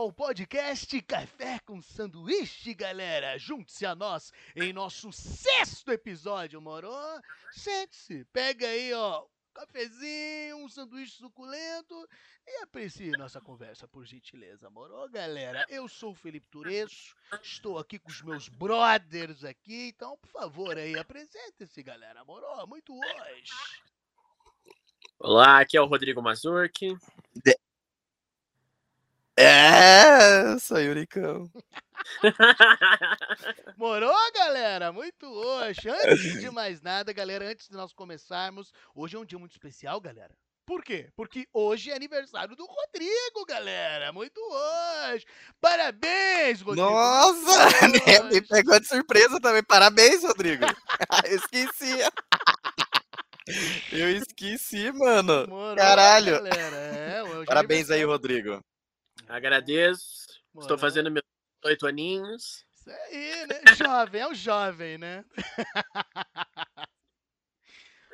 ao podcast Café com Sanduíche, galera. Junte-se a nós em nosso sexto episódio, moro? Sente-se, pega aí, ó, um cafezinho, um sanduíche suculento e aprecie nossa conversa, por gentileza, moro, galera? Eu sou o Felipe Tureço, estou aqui com os meus brothers aqui, então, por favor, aí, apresente-se, galera, moro? Muito hoje. Olá, aqui é o Rodrigo Mazurki. É, sou Yuricão. Morou, galera? Muito hoje. Antes de mais nada, galera, antes de nós começarmos, hoje é um dia muito especial, galera. Por quê? Porque hoje é aniversário do Rodrigo, galera. Muito hoje. Parabéns, Rodrigo. Nossa, né, me pegou de surpresa também. Parabéns, Rodrigo. esqueci. Eu esqueci, mano. Morou, Caralho. galera. É, hoje é Parabéns aí. Rodrigo. Agradeço. Estou fazendo meus oito aninhos. Isso aí, né? Jovem, é o jovem, né?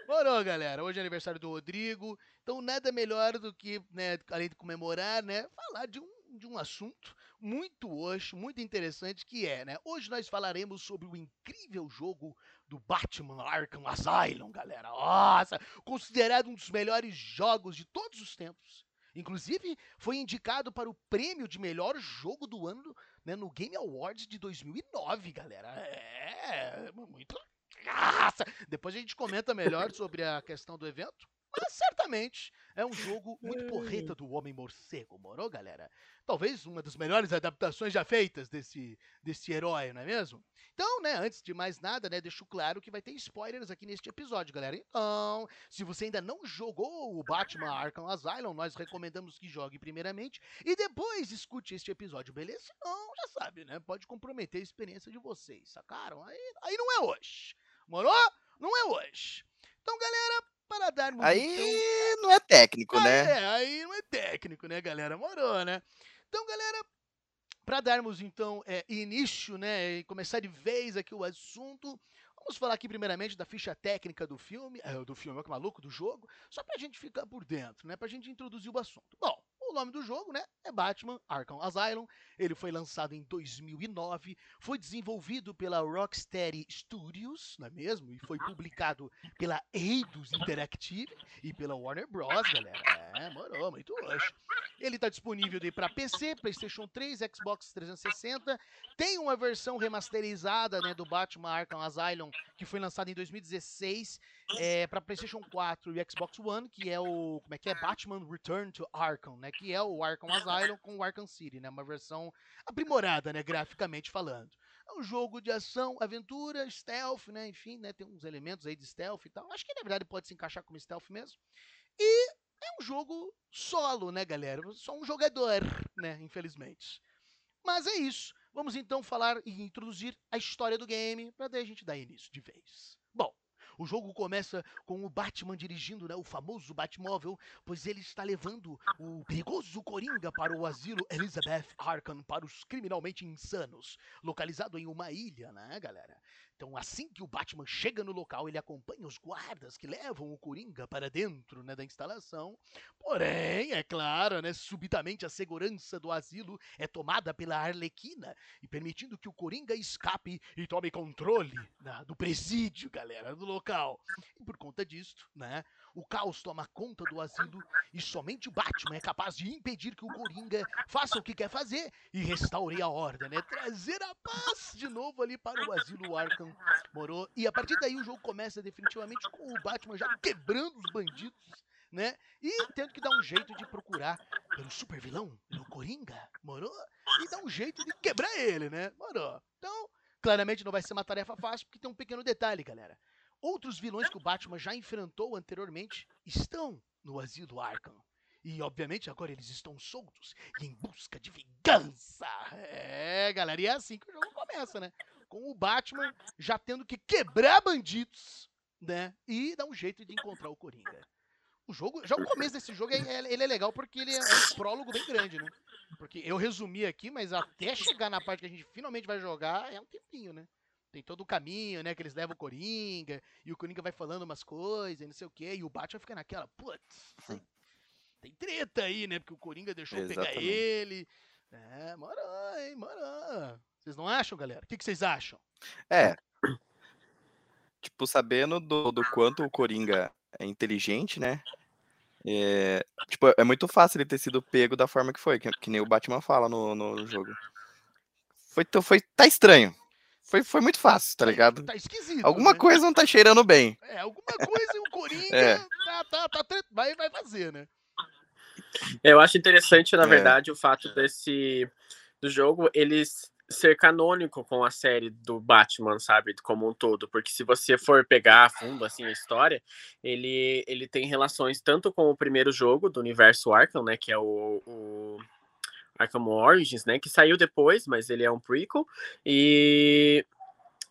Morou, galera. Hoje é aniversário do Rodrigo. Então, nada melhor do que, né, além de comemorar, né, falar de um, de um assunto muito hoje, muito interessante, que é, né? Hoje nós falaremos sobre o incrível jogo do Batman Arkham Asylum, galera. Nossa, considerado um dos melhores jogos de todos os tempos. Inclusive, foi indicado para o prêmio de melhor jogo do ano né, no Game Awards de 2009, galera. É, muito. Nossa! Depois a gente comenta melhor sobre a questão do evento. Mas certamente é um jogo muito porreta do Homem Morcego, morou, galera? Talvez uma das melhores adaptações já feitas desse, desse herói, não é mesmo? Então, né, antes de mais nada, né, deixo claro que vai ter spoilers aqui neste episódio, galera. Então, se você ainda não jogou o Batman Arkham Asylum, nós recomendamos que jogue primeiramente e depois escute este episódio, beleza? Se não, já sabe, né? Pode comprometer a experiência de vocês, sacaram? Aí, aí não é hoje. Morou? Não é hoje. Então, galera, para darmos então, Aí não é técnico, ah, né? É, aí não é técnico, né, galera? Morou, né? Então, galera, para darmos então é, início, né, e começar de vez aqui o assunto, vamos falar aqui primeiramente da ficha técnica do filme, é, do filme, que maluco, do jogo, só pra gente ficar por dentro, né, pra gente introduzir o assunto. Bom, nome do jogo, né, é Batman Arkham Asylum. Ele foi lançado em 2009, foi desenvolvido pela Rocksteady Studios, não é mesmo? E foi publicado pela Eidos Interactive e pela Warner Bros, galera. É, morou, muito hoje. Ele está disponível para PC, PlayStation 3, Xbox 360. Tem uma versão remasterizada né, do Batman Arkham Asylum que foi lançada em 2016 é, para PlayStation 4 e Xbox One, que é o como é que é Batman Return to Arkham, né? Que é o Arkham Asylum com o Arkham City, né? Uma versão aprimorada, né? Graficamente falando. É um jogo de ação, aventura, stealth, né? Enfim, né? Tem uns elementos aí de stealth e tal. Acho que na verdade pode se encaixar como stealth mesmo. E é um jogo solo, né, galera? Só um jogador, né? Infelizmente. Mas é isso. Vamos então falar e introduzir a história do game para daí a gente dar início de vez. Bom, o jogo começa com o Batman dirigindo né, o famoso Batmóvel, pois ele está levando o perigoso Coringa para o asilo Elizabeth Arkham para os criminalmente insanos, localizado em uma ilha, né, galera? Então, assim que o Batman chega no local, ele acompanha os guardas que levam o Coringa para dentro né, da instalação. Porém, é claro, né, subitamente a segurança do asilo é tomada pela Arlequina e permitindo que o Coringa escape e tome controle né, do presídio, galera, do local. E por conta disto, né, o caos toma conta do asilo e somente o Batman é capaz de impedir que o Coringa faça o que quer fazer e restaure a ordem, né? Trazer a paz de novo ali para o asilo Arkham Morou. E a partir daí o jogo começa definitivamente com o Batman já quebrando os bandidos, né? E tendo que dar um jeito de procurar pelo super vilão, pelo Coringa, morou? E dar um jeito de quebrar ele, né? Morou. Então, claramente não vai ser uma tarefa fácil, porque tem um pequeno detalhe, galera. Outros vilões que o Batman já enfrentou anteriormente estão no asilo Arkham. E, obviamente, agora eles estão soltos e em busca de vingança. É, galera, e é assim que o jogo começa, né? Com o Batman já tendo que quebrar bandidos, né? E dar um jeito de encontrar o Coringa. O jogo, já o começo desse jogo, é- ele é legal porque ele é um prólogo bem grande, né? Porque eu resumi aqui, mas até chegar na parte que a gente finalmente vai jogar, é um tempinho, né? Tem todo o caminho, né? Que eles levam o Coringa, e o Coringa vai falando umas coisas, e não sei o quê, e o Batman fica naquela, putz. tem treta aí, né? Porque o Coringa deixou pegar Exatamente. ele. É, Moran, hein, Moran. Vocês não acham, galera? O que, que vocês acham? É. Tipo, sabendo do, do quanto o Coringa é inteligente, né? É, tipo, é muito fácil ele ter sido pego da forma que foi, que, que nem o Batman fala no, no jogo. Foi, foi, tá estranho. Foi, foi muito fácil, tá ligado? Tá esquisito. Alguma né? coisa não tá cheirando bem. É, alguma coisa e o Coringa É. tá, tá, tá, vai, vai fazer, né? Eu acho interessante, na É. verdade, o fato desse do jogo eles ser canônico com a série do Batman, sabe, como um todo, porque se você for pegar a fundo assim a história, ele ele tem relações tanto com o primeiro jogo do universo Arkham, né, que é o, o Arkham Origins, né, que saiu depois, mas ele é um prequel. E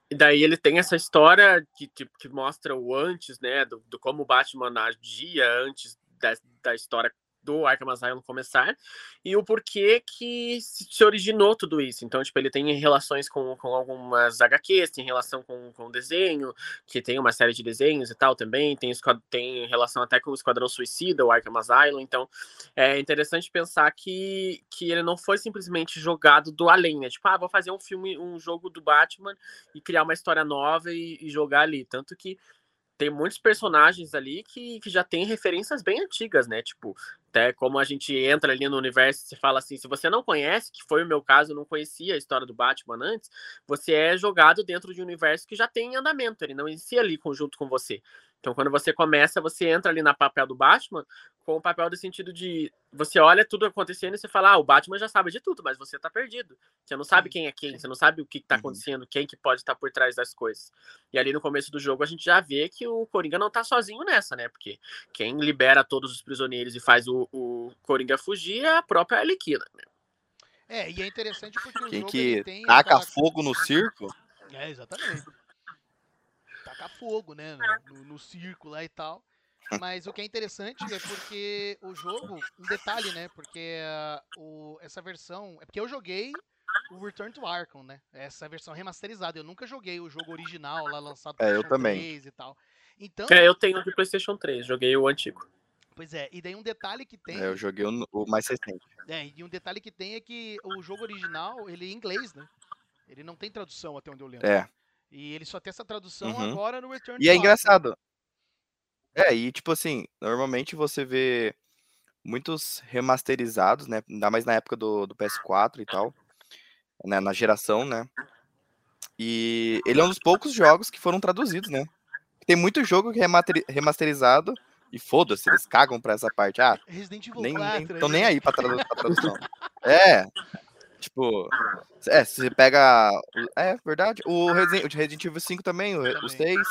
e daí ele tem essa história que, que, que mostra o antes, né, do, do como o Batman agia antes da, da história do Arkham Asylum começar e o porquê que se originou tudo isso. Então, tipo, ele tem relações com, com algumas HQs, tem relação com, com desenho, que tem uma série de desenhos e tal também, tem, tem relação até com o Esquadrão Suicida, o Arkham Asylum. Então, é interessante pensar que, que ele não foi simplesmente jogado do além, né? Tipo, ah, vou fazer um filme, um jogo do Batman e criar uma história nova e, e jogar ali. Tanto que tem muitos personagens ali que, que já tem referências bem antigas, né? Tipo, até como a gente entra ali no universo, você fala assim, se você não conhece, que foi o meu caso, eu não conhecia a história do Batman antes, você é jogado dentro de um universo que já tem em andamento, ele não inicia ali junto com você. Então, quando você começa, você entra ali na papel do Batman com o papel do sentido de você olha tudo acontecendo e você fala, ah, o Batman já sabe de tudo, mas você tá perdido. Você não sabe quem é quem, você não sabe o que, que tá Uhum. acontecendo, quem que pode estar por trás das coisas. E ali no começo do jogo a gente já vê que o Coringa não tá sozinho nessa, né? Porque quem libera todos os prisioneiros e faz o, o Coringa fugir é a própria Arlequina. Né? É, e é interessante porque o Quem jogo que ele tem taca aquela- fogo no circo, É, exatamente. Tacar fogo, né? No, no circo lá e tal. Mas o que é interessante é porque o jogo, um detalhe, né? Porque ah, o, essa versão. É porque eu joguei o Return to Arkham, né? Essa versão remasterizada. Eu nunca joguei o jogo original lá lançado É, eu PlayStation também. 3 e tal. Então, É, eu tenho de PlayStation 3, joguei o antigo. pois é, e daí um detalhe que tem. é, eu joguei o, o mais recente. É, e um detalhe que tem é que o jogo original, ele é em inglês, né? Ele não tem tradução até onde eu lembro. É. E ele só tem essa tradução Uhum. agora no Return E é engraçado. É, e tipo assim, normalmente você vê muitos remasterizados, né? Ainda mais na época do, do PS4 e tal. Né, na geração, né? E ele é um dos poucos jogos que foram traduzidos, né? Tem muito jogo que é remasterizado e foda-se, eles cagam pra essa parte. Ah, Resident Evil nem, 4. nem, tão aí, nem né? aí pra, tradu pra tradução. É. Tipo, é, se você pega. É verdade. O Resident, o Resident Evil 5 também, o, re- o Também. 6.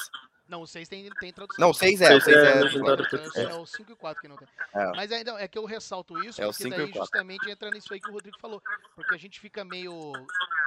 Não, o 6 tem, tem tradução. Não, o 6 é, o Seis 6 é é. É, é o 5 e o 4 que não tem. É. Mas ainda é que eu ressalto isso, É o porque cinco e daí justamente entra nisso aí que o Rodrigo falou. Porque a gente fica meio.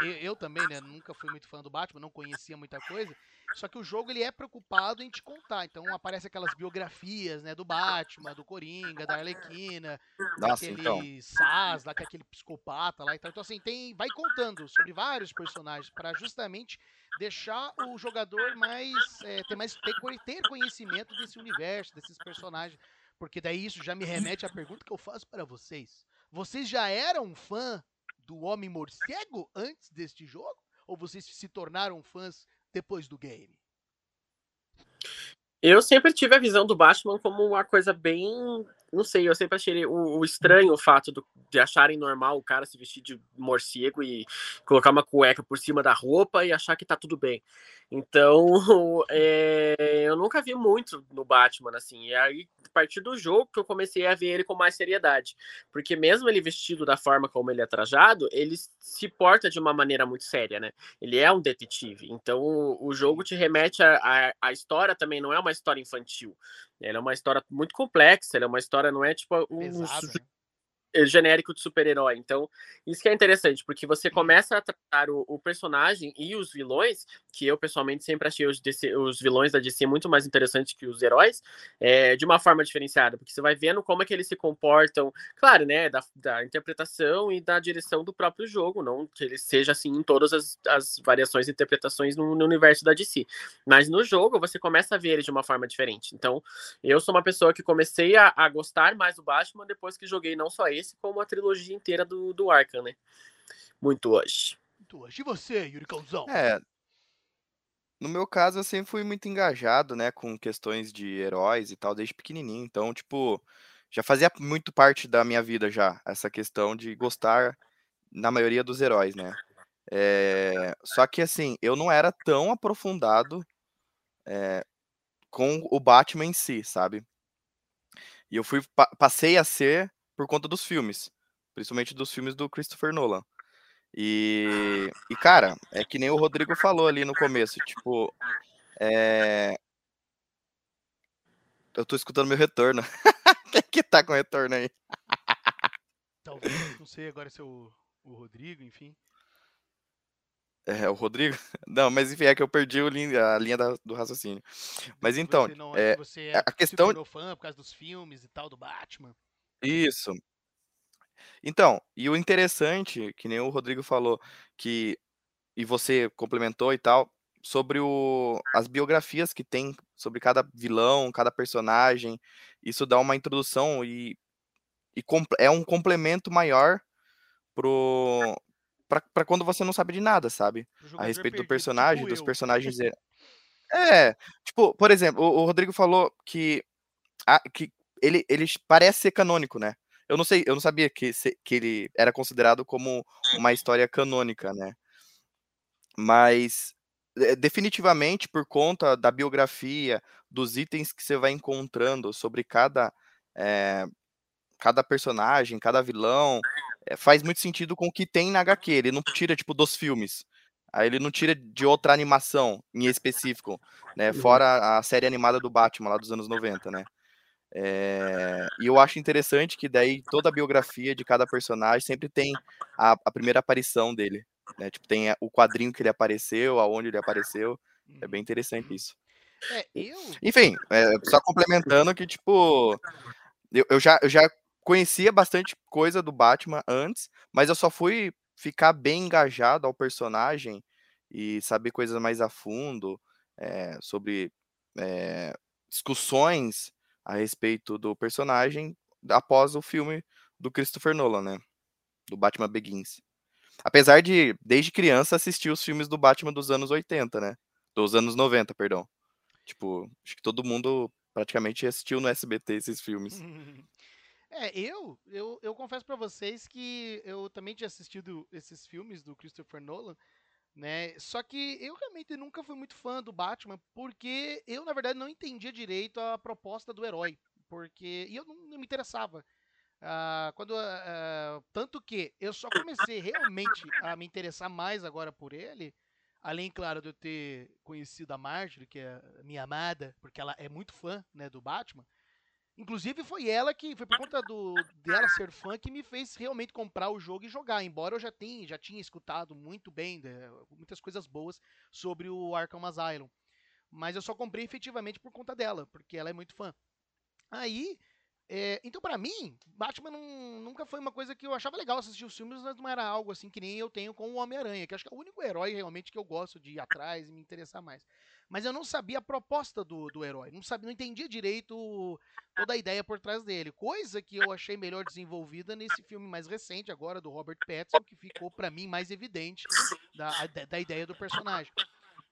Eu, eu também, né? Nunca fui muito fã do Batman, não conhecia muita coisa. Só que o jogo ele é preocupado em te contar. Então aparece aquelas biografias, né? Do Batman, do Coringa, da Arlequina, Nossa, daquele então. Saz, lá que é aquele psicopata lá e tal. Então, assim, tem, vai contando sobre vários personagens para justamente deixar o jogador mais. é, ter mais ter, ter conhecimento desse universo, desses personagens. Porque daí isso já me remete à pergunta que eu faço para vocês. Vocês já eram fã do Homem Morcego antes deste jogo? Ou vocês se tornaram fãs depois do game? Eu sempre tive a visão do Batman como uma coisa bem. Não sei, eu sempre achei o, o estranho o fato do- de acharem normal o cara se vestir de morcego e colocar uma cueca por cima da roupa e achar que tá tudo bem. Então, é, eu nunca vi muito no Batman, assim. E aí, a partir do jogo que eu comecei a ver ele com mais seriedade. Porque mesmo ele vestido da forma como ele é trajado, ele se porta de uma maneira muito séria, né? Ele é um detetive. Então, o, o jogo te remete a, a, a história também não é uma história infantil. Ela é uma história muito complexa, ela é uma história, não é tipo um. Pesado? Genérico de super-herói. Então, isso que é interessante, porque você começa a tratar o, o, personagem e os vilões, que eu pessoalmente sempre achei os, DC, os vilões da DC muito mais interessantes que os heróis, é, de uma forma diferenciada, porque você vai vendo como é que eles se comportam, claro, né, da, da interpretação e da direção do próprio jogo, não que ele seja assim em todas as, as variações e interpretações no, no universo da DC. Mas no jogo você começa a ver ele de uma forma diferente. Então, eu sou uma pessoa que comecei a, a gostar mais do Batman depois que joguei não só esse, como a trilogia inteira do, do Arkham, né? Muito hoje. Muito hoje. E você, Yuri Calzão? É. No meu caso, eu sempre fui muito engajado, né, com questões de heróis e tal, desde pequenininho. Então, tipo, já fazia muito parte da minha vida já, essa questão de gostar, na maioria dos heróis, né? É, só que, assim, eu não era tão aprofundado é, com o Batman em si, sabe? E eu fui passei a ser por conta dos filmes, principalmente dos filmes do Christopher Nolan. E, e cara, é que nem o Rodrigo falou ali no começo, tipo, é... eu tô escutando meu retorno. Quem que tá com retorno aí? Talvez, não sei agora se é o, o Rodrigo, enfim. É, o Rodrigo? Não, mas enfim, é que eu perdi a linha da, do raciocínio. Mas então, não, é, você é, a questão. Você fã por causa dos filmes e tal, do Batman. Isso. Então, e o interessante, que nem o Rodrigo falou, que. E você complementou e tal, sobre o, as biografias que tem sobre cada vilão, cada personagem. Isso dá uma introdução e, e é um complemento maior pro, para quando você não sabe de nada, sabe? A respeito do personagem, tipo dos personagens. É, é, tipo, por exemplo, o, o Rodrigo falou que, a, que ele, ele parece ser canônico, né? Eu não sei, eu não sabia que, que ele era considerado como uma história canônica, né? Mas é, definitivamente por conta da biografia, dos itens que você vai encontrando sobre cada é, cada personagem, cada vilão, é, faz muito sentido com o que tem na HQ. Ele não tira, tipo, dos filmes. Aí ele não tira de outra animação em específico, né? Uhum. Fora a série animada do Batman lá dos anos 90, né? É... E eu acho interessante que daí toda a biografia de cada personagem sempre tem a, a primeira aparição dele. Né? Tipo, tem o quadrinho que ele apareceu, aonde ele apareceu. É bem interessante isso. É, eu... Enfim, é, só complementando que, tipo, eu, eu, já, eu já conhecia bastante coisa do Batman antes, mas eu só fui ficar bem engajado ao personagem e saber coisas mais a fundo é, sobre é, discussões a respeito do personagem após o filme do Christopher Nolan, né? Do Batman Begins. Apesar de, desde criança, assistir os filmes do Batman dos anos 80, né? Dos anos 90, perdão. Tipo, acho que todo mundo praticamente assistiu no SBT esses filmes. É, eu, eu, eu confesso para vocês que eu também tinha assistido esses filmes do Christopher Nolan, né? Só que eu realmente nunca fui muito fã do Batman, porque eu, na verdade, não entendia direito a proposta do herói. Porque. E eu não, não me interessava. Uh, quando, uh, tanto que eu só comecei realmente a me interessar mais agora por ele, além, claro, de eu ter conhecido a Marjorie, que é minha amada, porque ela é muito fã né, do Batman. Inclusive foi ela que, foi por conta do, dela ser fã que me fez realmente comprar o jogo e jogar. Embora eu já tenha, já tinha escutado muito bem, né, muitas coisas boas sobre o Arkham Asylum. Mas eu só comprei efetivamente por conta dela, porque ela é muito fã. Aí, é, então para mim, Batman não, nunca foi uma coisa que eu achava legal assistir os filmes, mas não era algo assim que nem eu tenho com o Homem-Aranha, que acho que é o único herói realmente que eu gosto de ir atrás e me interessar mais mas eu não sabia a proposta do, do herói, não sabia, não entendia direito toda a ideia por trás dele, coisa que eu achei melhor desenvolvida nesse filme mais recente agora do Robert Pattinson, que ficou para mim mais evidente da, da ideia do personagem.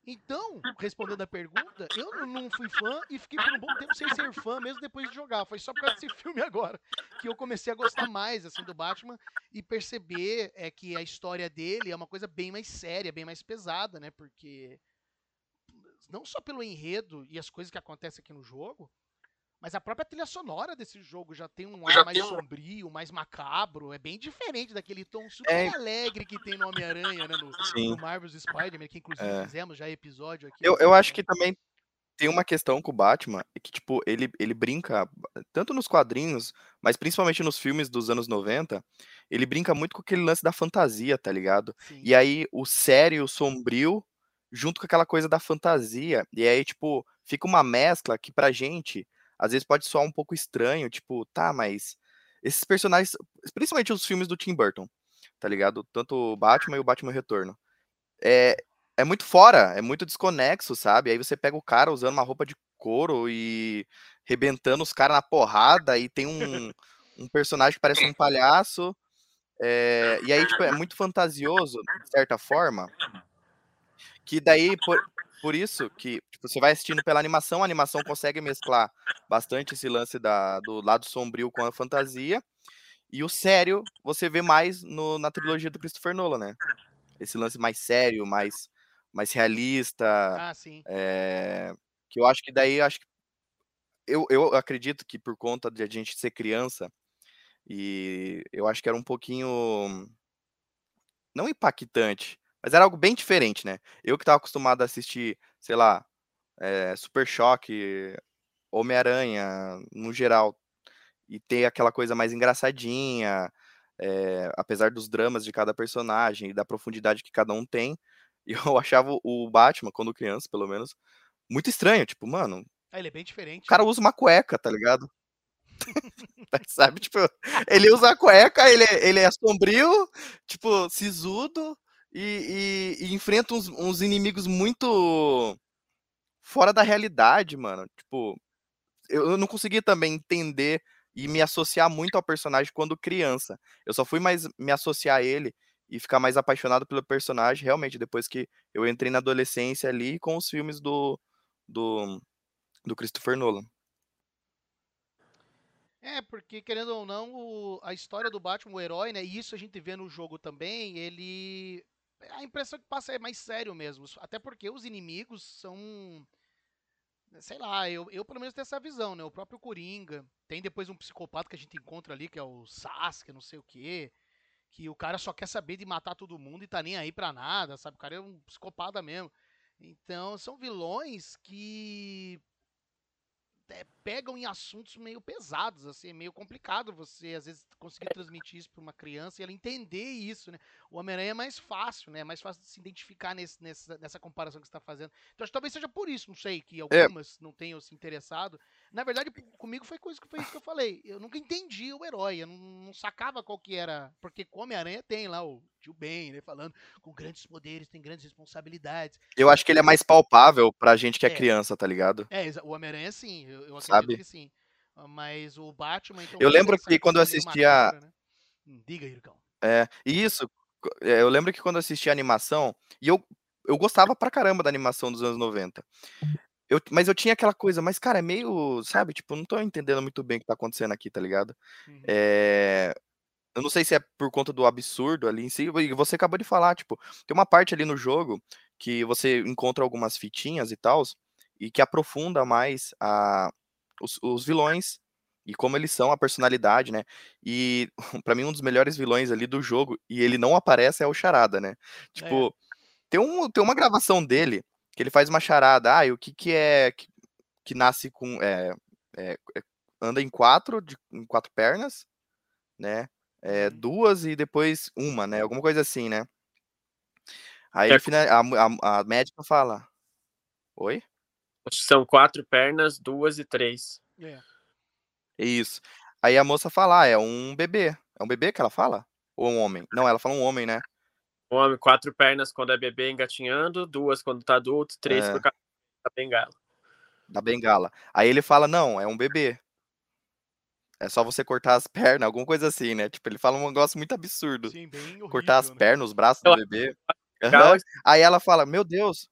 Então, respondendo a pergunta, eu não fui fã e fiquei por um bom tempo sem ser fã, mesmo depois de jogar. Foi só por causa desse filme agora que eu comecei a gostar mais assim do Batman e perceber é que a história dele é uma coisa bem mais séria, bem mais pesada, né? Porque não só pelo enredo e as coisas que acontecem aqui no jogo, mas a própria trilha sonora desse jogo já tem um ar mais sombrio, mais macabro. É bem diferente daquele tom super é... alegre que tem no Homem-Aranha, né? No, no Marvel's Spider-Man, que inclusive é... fizemos já episódio aqui. Eu, eu acho que também tem uma questão com o Batman, é que, tipo, ele, ele brinca, tanto nos quadrinhos, mas principalmente nos filmes dos anos 90, ele brinca muito com aquele lance da fantasia, tá ligado? Sim. E aí o sério, o sombrio, junto com aquela coisa da fantasia. E aí, tipo, fica uma mescla que pra gente, às vezes pode soar um pouco estranho, tipo, tá, mas esses personagens, principalmente os filmes do Tim Burton, tá ligado? Tanto o Batman e o Batman Retorno. É, é muito fora, é muito desconexo, sabe? Aí você pega o cara usando uma roupa de couro e rebentando os caras na porrada, e tem um, um personagem que parece um palhaço. É, e aí, tipo, é muito fantasioso, de certa forma. Que daí, por, por isso que tipo, você vai assistindo pela animação, a animação consegue mesclar bastante esse lance da, do lado sombrio com a fantasia. E o sério, você vê mais no, na trilogia do Christopher Nolan, né? Esse lance mais sério, mais mais realista. Ah, sim. É, que eu acho que daí acho que eu, eu acredito que por conta de a gente ser criança e eu acho que era um pouquinho não impactante, mas era algo bem diferente, né? Eu que estava acostumado a assistir, sei lá, é, Super Choque, Homem-Aranha, no geral, e ter aquela coisa mais engraçadinha, é, apesar dos dramas de cada personagem e da profundidade que cada um tem, eu achava o Batman, quando criança, pelo menos, muito estranho. Tipo, mano. Ah, ele é bem diferente. O cara usa uma cueca, tá ligado? Sabe? Tipo, ele usa a cueca, ele, é, ele é sombrio, tipo, sisudo e, e, e enfrenta uns, uns inimigos muito fora da realidade, mano. Tipo, eu, eu não conseguia também entender e me associar muito ao personagem quando criança. Eu só fui mais me associar a ele e ficar mais apaixonado pelo personagem, realmente, depois que eu entrei na adolescência ali com os filmes do, do, do Christopher Nolan. É, porque querendo ou não, o, a história do Batman, o herói, né? E isso a gente vê no jogo também, ele. A impressão que passa é mais sério mesmo. Até porque os inimigos são. Sei lá, eu, eu pelo menos tenho essa visão, né? O próprio Coringa. Tem depois um psicopata que a gente encontra ali, que é o Sasuke, não sei o quê que o cara só quer saber de matar todo mundo e tá nem aí pra nada, sabe? O cara é um psicopata mesmo. Então, são vilões que é, pegam em assuntos meio pesados, assim, é meio complicado você, às vezes, conseguir transmitir isso para uma criança e ela entender isso, né? O Homem-Aranha é mais fácil, né? É mais fácil de se identificar nesse, nessa, nessa comparação que você está fazendo. Então, acho que talvez seja por isso, não sei, que é. algumas é. não tenham se interessado. Na verdade, comigo foi coisa que foi isso que eu falei. Eu nunca entendi o herói, eu não, não sacava qual que era, porque Homem-Aranha tem lá o tio Ben, né, falando com grandes poderes, tem grandes responsabilidades. Eu acho que ele é mais palpável pra gente que é, é criança, tá ligado? É, o Homem-Aranha sim, eu, eu acredito Sabe? que sim. Mas o Batman, então. Eu lembro que quando eu assistia. Né? Hum, diga, Ircão. É, isso. É, eu lembro que quando eu assistia a animação, e eu, eu gostava pra caramba da animação dos anos 90. Eu, mas eu tinha aquela coisa, mas, cara, é meio, sabe, tipo, não tô entendendo muito bem o que tá acontecendo aqui, tá ligado? Uhum. É, eu não sei se é por conta do absurdo ali em si, e você acabou de falar, tipo, tem uma parte ali no jogo que você encontra algumas fitinhas e tal, e que aprofunda mais a, os, os vilões e como eles são, a personalidade, né? E para mim um dos melhores vilões ali do jogo, e ele não aparece, é o Charada, né? Tipo, é. tem, um, tem uma gravação dele que ele faz uma charada, ah, e o que que é que, que nasce com é, é, anda em quatro, de, em quatro pernas, né? é, duas e depois uma, né? Alguma coisa assim, né? Aí é. a, a, a médica fala: Oi? São quatro pernas, duas e três. É. Isso. Aí a moça fala: ah, é um bebê. É um bebê que ela fala? Ou um homem? Não, ela fala um homem, né? Um homem, quatro pernas quando é bebê engatinhando, duas quando tá adulto, três é. por causa da bengala. Da bengala. Aí ele fala: não, é um bebê. É só você cortar as pernas, alguma coisa assim, né? Tipo, ele fala um negócio muito absurdo. Sim, bem horrível, cortar as né? pernas, os braços do bebê. Uhum. Aí ela fala, meu Deus.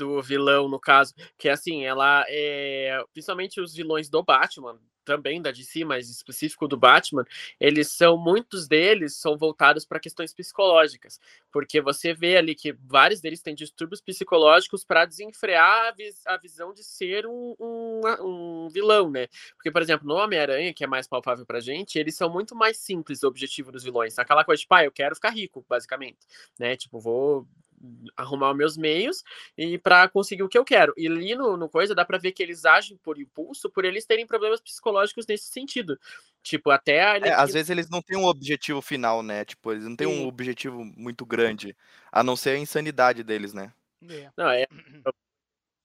Do vilão, no caso, que assim, ela é. Principalmente os vilões do Batman, também da DC, mas específico do Batman, eles são muitos deles são voltados para questões psicológicas, porque você vê ali que vários deles têm distúrbios psicológicos para desenfrear a, vis a, visão de ser um, um, um, vilão, né? Porque, por exemplo, no Homem-Aranha, que é mais palpável pra gente, eles são muito mais simples o objetivo dos vilões. Aquela coisa de, tipo, ah, eu quero ficar rico, basicamente, né? Tipo, vou arrumar os meus meios e para conseguir o que eu quero. E ali no, no coisa dá para ver que eles agem por impulso, por eles terem problemas psicológicos nesse sentido. Tipo, até a é, às vezes eles não têm um objetivo final, né? Tipo, eles não têm Sim. um objetivo muito grande, a não ser a insanidade deles, né? É. Não, é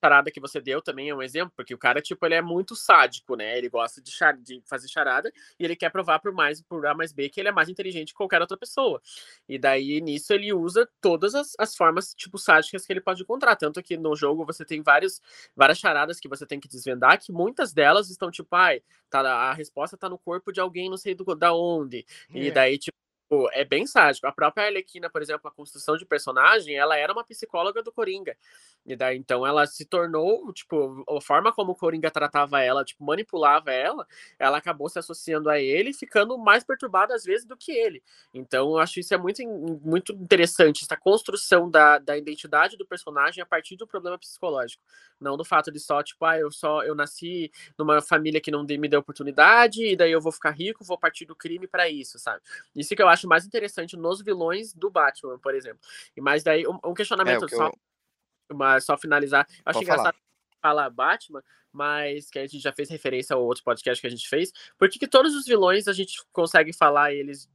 charada que você deu também é um exemplo, porque o cara, tipo, ele é muito sádico, né? Ele gosta de, char de fazer charada e ele quer provar por mais por A mais B que ele é mais inteligente que qualquer outra pessoa. E daí, nisso, ele usa todas as, as formas, tipo, sádicas que ele pode encontrar. Tanto que no jogo você tem vários, várias charadas que você tem que desvendar, que muitas delas estão, tipo, ai, tá, a resposta tá no corpo de alguém, não sei do, da onde. É. E daí, tipo, Tipo, é bem sádico. A própria Arlequina, por exemplo, a construção de personagem, ela era uma psicóloga do Coringa. E daí, então, ela se tornou, tipo, a forma como o Coringa tratava ela, tipo, manipulava ela, ela acabou se associando a ele e ficando mais perturbada, às vezes, do que ele. Então, eu acho isso é muito, muito interessante, essa construção da, da identidade do personagem a partir do problema psicológico. Não do fato de só, tipo, ah, eu só, eu nasci numa família que não me deu oportunidade, e daí eu vou ficar rico, vou partir do crime para isso, sabe? Isso que eu acho mais interessante nos vilões do Batman, por exemplo. E mais daí, um, um questionamento é, só, eu... mas só finalizar. Eu acho engraçado falar. falar Batman, mas que a gente já fez referência ao outro podcast que a gente fez. Por que, que todos os vilões a gente consegue falar eles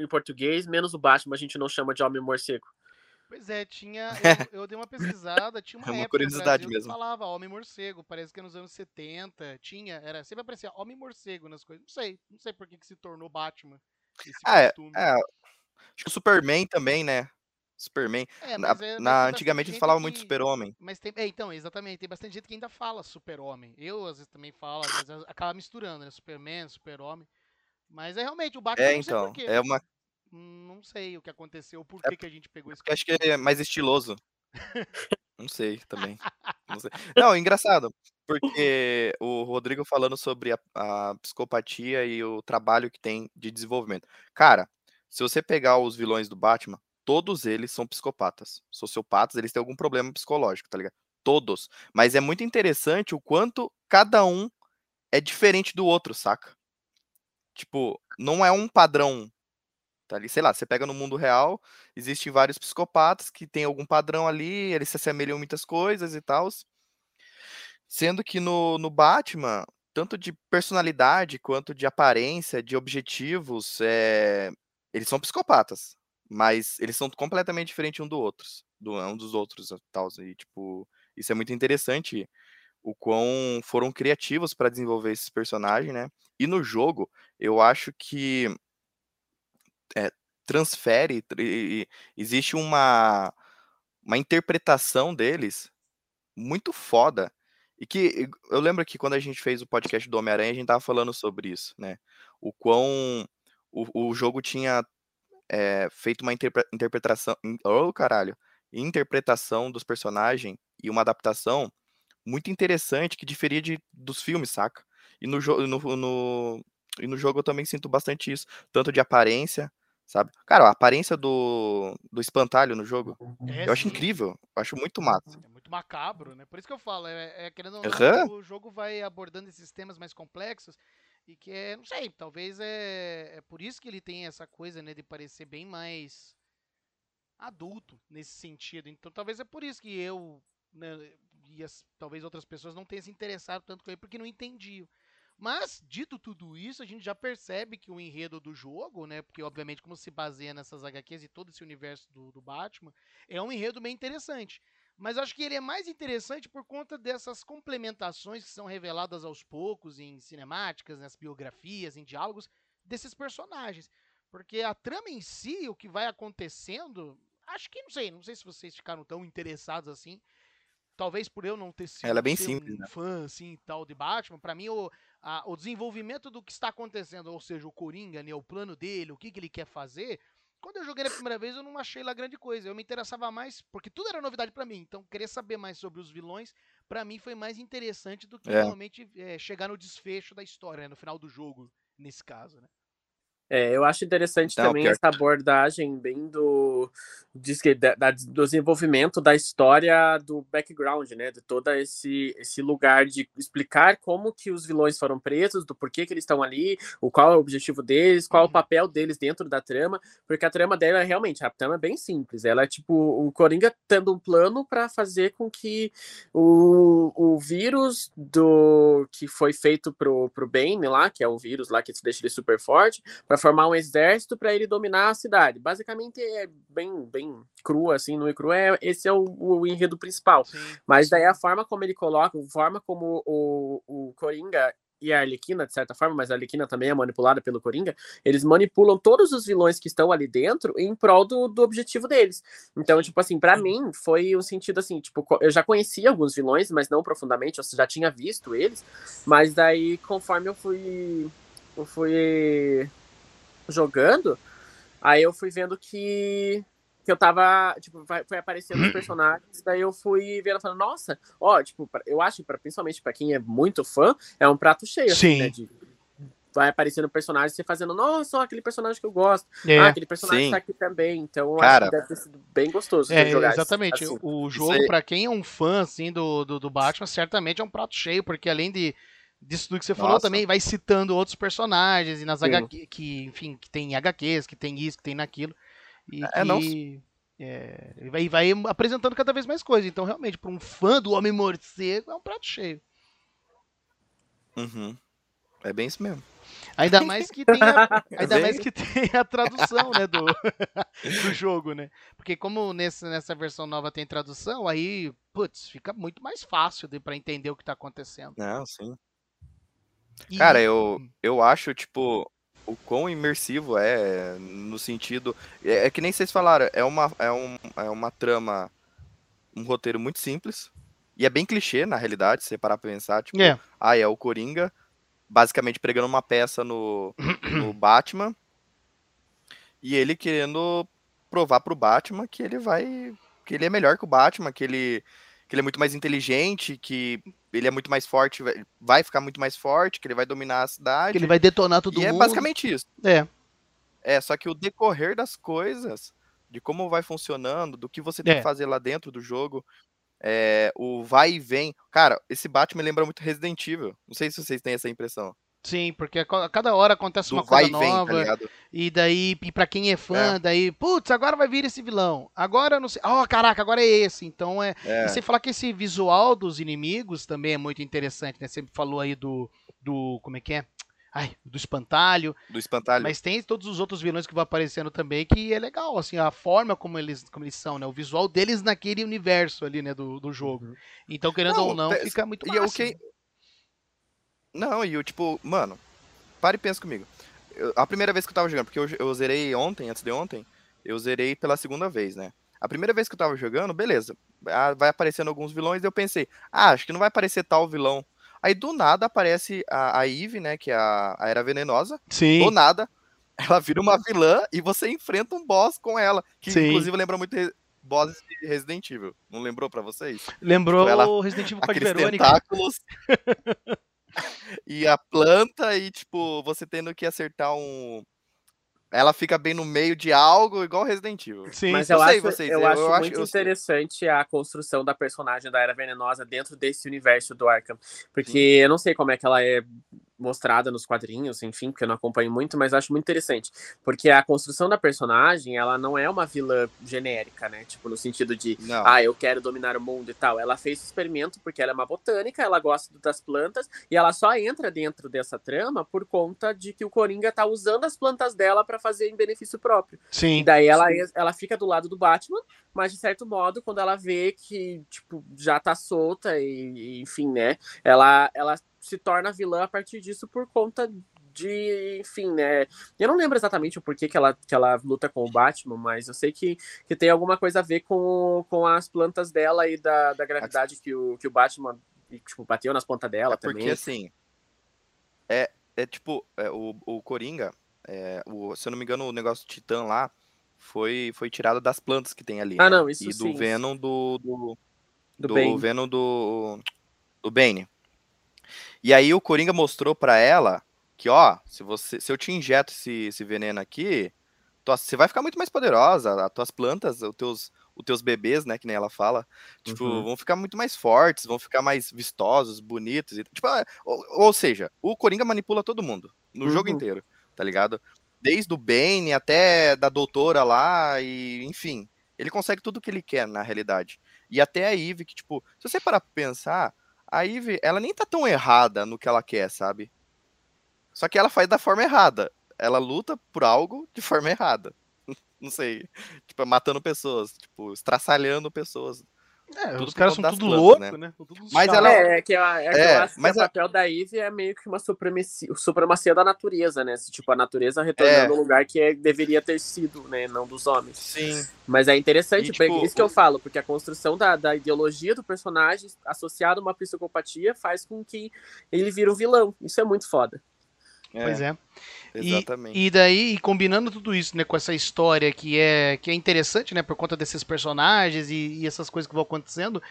em português, menos o Batman a gente não chama de Homem Morcego? Pois é, tinha. Eu, eu, dei uma pesquisada, tinha uma, é uma época curiosidade mesmo. que falava Homem Morcego, parece que nos anos 70 tinha, era, sempre aparecia Homem Morcego nas coisas. Não sei, não sei por que, que se tornou Batman. Ah, é, é, acho que o Superman também, né? Superman. É, na, é, na antigamente eles falavam que... muito Super-Homem. Mas tem, é, então, exatamente, tem bastante gente que ainda fala Super-Homem. Eu às vezes também falo, às vezes acaba misturando, né? Superman, Super-Homem. Mas é realmente o Batman É, então, é uma não sei o que aconteceu, por é que, que a gente pegou esse Acho que é mais estiloso. não sei também. Não, sei. não, engraçado, porque o Rodrigo falando sobre a, a psicopatia e o trabalho que tem de desenvolvimento. Cara, se você pegar os vilões do Batman, todos eles são psicopatas. Sociopatas, eles têm algum problema psicológico, tá ligado? Todos. Mas é muito interessante o quanto cada um é diferente do outro, saca? Tipo, não é um padrão. Tá ali, sei lá, você pega no mundo real, existem vários psicopatas que tem algum padrão ali, eles se assemelham muitas coisas e tal. Sendo que no, no Batman, tanto de personalidade quanto de aparência, de objetivos, é, eles são psicopatas, mas eles são completamente diferentes um do outros, do um dos outros, tal, e tipo, isso é muito interessante o quão foram criativos para desenvolver esses personagens, né? E no jogo, eu acho que é, transfere, existe uma uma interpretação deles muito foda. E que eu lembro que quando a gente fez o podcast do Homem-Aranha, a gente tava falando sobre isso, né? O quão o, o jogo tinha é, feito uma interpretação. Oh, caralho! Interpretação dos personagens e uma adaptação muito interessante que diferia de, dos filmes, saca? E no, no, no, e no jogo eu também sinto bastante isso, tanto de aparência, sabe? Cara, a aparência do, do espantalho no jogo, é, eu acho incrível, eu acho muito massa. Muito macabro, né? Por isso que eu falo, é, é querendo ou não, uhum. o jogo vai abordando esses temas mais complexos e que é, não sei, talvez é, é por isso que ele tem essa coisa, né, de parecer bem mais adulto nesse sentido. Então talvez é por isso que eu né, e as, talvez outras pessoas não tenham se interessado tanto com ele porque não entendiam. Mas, dito tudo isso, a gente já percebe que o enredo do jogo, né? Porque, obviamente, como se baseia nessas HQs e todo esse universo do, do Batman, é um enredo bem interessante. Mas acho que ele é mais interessante por conta dessas complementações que são reveladas aos poucos em cinemáticas, nas biografias, em diálogos desses personagens. Porque a trama em si, o que vai acontecendo, acho que não sei, não sei se vocês ficaram tão interessados assim. Talvez por eu não ter sido Ela é bem simples, um né? fã assim tal de Batman, para mim o, a, o desenvolvimento do que está acontecendo, ou seja, o Coringa, né, o plano dele, o que, que ele quer fazer, quando eu joguei na primeira vez, eu não achei lá grande coisa. Eu me interessava mais, porque tudo era novidade para mim. Então, querer saber mais sobre os vilões, para mim, foi mais interessante do que é. realmente é, chegar no desfecho da história, né, no final do jogo, nesse caso, né? É, eu acho interessante também essa abordagem bem do, diz que da, da, do desenvolvimento da história do background, né, de todo esse esse lugar de explicar como que os vilões foram presos, do porquê que eles estão ali, o qual é o objetivo deles, qual é o uhum. papel deles dentro da trama, porque a trama dela é realmente a trama é bem simples, ela é tipo o Coringa tendo um plano para fazer com que o, o vírus do que foi feito pro pro Bane lá, que é o vírus lá que deixa ele super forte, para formar um exército para ele dominar a cidade. Basicamente é bem bem crua, assim, no e cru, é, esse é o, o enredo principal. Sim. Mas daí a forma como ele coloca, a forma como o, o Coringa e a Arlequina, de certa forma, mas a Arlequina também é manipulada pelo Coringa, eles manipulam todos os vilões que estão ali dentro em prol do, do objetivo deles. Então, tipo assim, para mim, foi um sentido assim, tipo, eu já conhecia alguns vilões, mas não profundamente, eu já tinha visto eles, mas daí, conforme eu fui, eu fui jogando, aí eu fui vendo que que eu tava, tipo, foi aparecendo os personagens, daí eu fui vendo falando, nossa, ó, tipo, eu acho que principalmente para quem é muito fã, é um prato cheio, assim, Sim. Assim, né, de, vai aparecendo personagem, você fazendo, nossa, ó, aquele personagem que eu gosto, é. ah, aquele personagem Sim. tá aqui também, então Cara, deve ter sido bem gostoso é, jogar Exatamente, assim. o jogo, para quem é um fã, assim, do, do, do, Batman, certamente é um prato cheio, porque além de disso tudo que você nossa. falou, também vai citando outros personagens, e nas HQ, que, enfim, que tem HQs, que tem isso, que tem naquilo, e é, que não... é, vai, vai apresentando cada vez mais coisas. Então, realmente, para um fã do Homem Morcego, é um prato cheio. Uhum. É bem isso mesmo. Ainda mais que tem a, ainda mais que tem a tradução, né, do, do jogo, né? Porque como nesse, nessa versão nova tem tradução, aí, putz, fica muito mais fácil para entender o que tá acontecendo. Não, sim. E... Cara, eu, eu acho, tipo, o quão imersivo é, no sentido. É, é, que nem vocês falaram, é uma, é, um, é uma trama, um roteiro muito simples. E é bem clichê, na realidade, se você parar pra pensar. Tipo, é. ah, é o Coringa, basicamente pregando uma peça no, no Batman. E ele querendo provar pro Batman que ele vai. que ele é melhor que o Batman, que ele que ele é muito mais inteligente, que ele é muito mais forte, vai ficar muito mais forte, que ele vai dominar a cidade. Que ele vai detonar todo e é mundo. é basicamente isso. É. É, só que o decorrer das coisas, de como vai funcionando, do que você tem é. que fazer lá dentro do jogo, é, o vai e vem. Cara, esse Batman lembra muito Resident Evil. Não sei se vocês têm essa impressão. Sim, porque a cada hora acontece uma coisa nova. Vem, tá e daí, e pra quem é fã, é. daí, putz, agora vai vir esse vilão. Agora não sei. Oh, caraca, agora é esse. Então é. é. E você falar que esse visual dos inimigos também é muito interessante, né? Você falou aí do. do como é que é? Ai, do espantalho. Do espantalho. Mas tem todos os outros vilões que vão aparecendo também, que é legal, assim, a forma como eles, como eles são, né? O visual deles naquele universo ali, né, do, do jogo. Uhum. Então, querendo não, ou não, fica muito massa. E o que, não, e eu, tipo, mano, para e pensa comigo. Eu, a primeira vez que eu tava jogando, porque eu, eu zerei ontem, antes de ontem, eu zerei pela segunda vez, né? A primeira vez que eu tava jogando, beleza. Vai aparecendo alguns vilões, eu pensei, ah, acho que não vai aparecer tal vilão. Aí do nada aparece a, a Eve, né? Que é a, a Era Venenosa. Sim. Do nada, ela vira uma vilã e você enfrenta um boss com ela. Que Sim. inclusive lembra muito bosses de Resident Evil. Não lembrou para vocês? Lembrou tipo, ela, Resident Evil com a Verônica. tentáculos. e a planta e, tipo, você tendo que acertar um. Ela fica bem no meio de algo, igual Resident Evil. Sim, mas eu, acho, vocês, eu, eu, acho eu muito acho, interessante a construção da personagem da Era Venenosa dentro desse universo do Arkham. Porque Sim. eu não sei como é que ela é mostrada nos quadrinhos, enfim, porque eu não acompanho muito, mas acho muito interessante, porque a construção da personagem, ela não é uma vilã genérica, né? Tipo, no sentido de, não. ah, eu quero dominar o mundo e tal. Ela fez experimento porque ela é uma botânica, ela gosta das plantas, e ela só entra dentro dessa trama por conta de que o Coringa tá usando as plantas dela para fazer em benefício próprio. Sim. E daí ela, ela fica do lado do Batman, mas de certo modo, quando ela vê que, tipo, já tá solta e, e enfim, né, ela, ela se torna vilã a partir disso por conta de, enfim, né? Eu não lembro exatamente o porquê que ela, que ela luta com o Batman, mas eu sei que, que tem alguma coisa a ver com, com as plantas dela e da, da gravidade que o, que o Batman tipo, bateu nas plantas dela é também. Porque assim, é, é tipo, é, o, o Coringa, é, o, se eu não me engano, o negócio do Titã lá foi, foi tirado das plantas que tem ali. Ah, né? não, isso E sim. do Venom do. Do, do, do Venom do. Do Bane. E aí o Coringa mostrou para ela que, ó, se você, se eu te injeto esse, esse veneno aqui, você vai ficar muito mais poderosa, as tuas plantas, os teus, os teus bebês, né, que nem ela fala, tipo, Uhum. vão ficar muito mais fortes, vão ficar mais vistosos, bonitos, e, tipo, é, ou, ou seja, o Coringa manipula todo mundo, no jogo Uhum. inteiro, tá ligado? Desde o Bane até da doutora lá, e enfim, ele consegue tudo que ele quer, na realidade. E até a Eve, que, tipo, se você parar pra pensar, a Eve, ela nem tá tão errada no que ela quer, sabe? Só que ela faz da forma errada. Ela luta por algo de forma errada. Não sei. Tipo, matando pessoas, tipo, estraçalhando pessoas. É, Tudo os caras são tudo plantas, loucos, né? né? Tudo Mas ela- É, é que, eu, é que É, eu acho mas que o a- papel da Eve é meio que uma supremacia, supremacia da natureza, né? Se, Tipo, a natureza retornando É. ao lugar que é- deveria ter sido, né? Não dos homens. Sim. Mas é interessante, E, tipo, isso que eu falo, porque a construção da, da ideologia do personagem associada a uma psicopatia faz com que ele vire um vilão. Isso é muito foda. Pois é. E- Exatamente. E daí, e combinando tudo isso, né, com essa história que é, que é interessante, né, por conta desses personagens e, e essas coisas que vão acontecendo,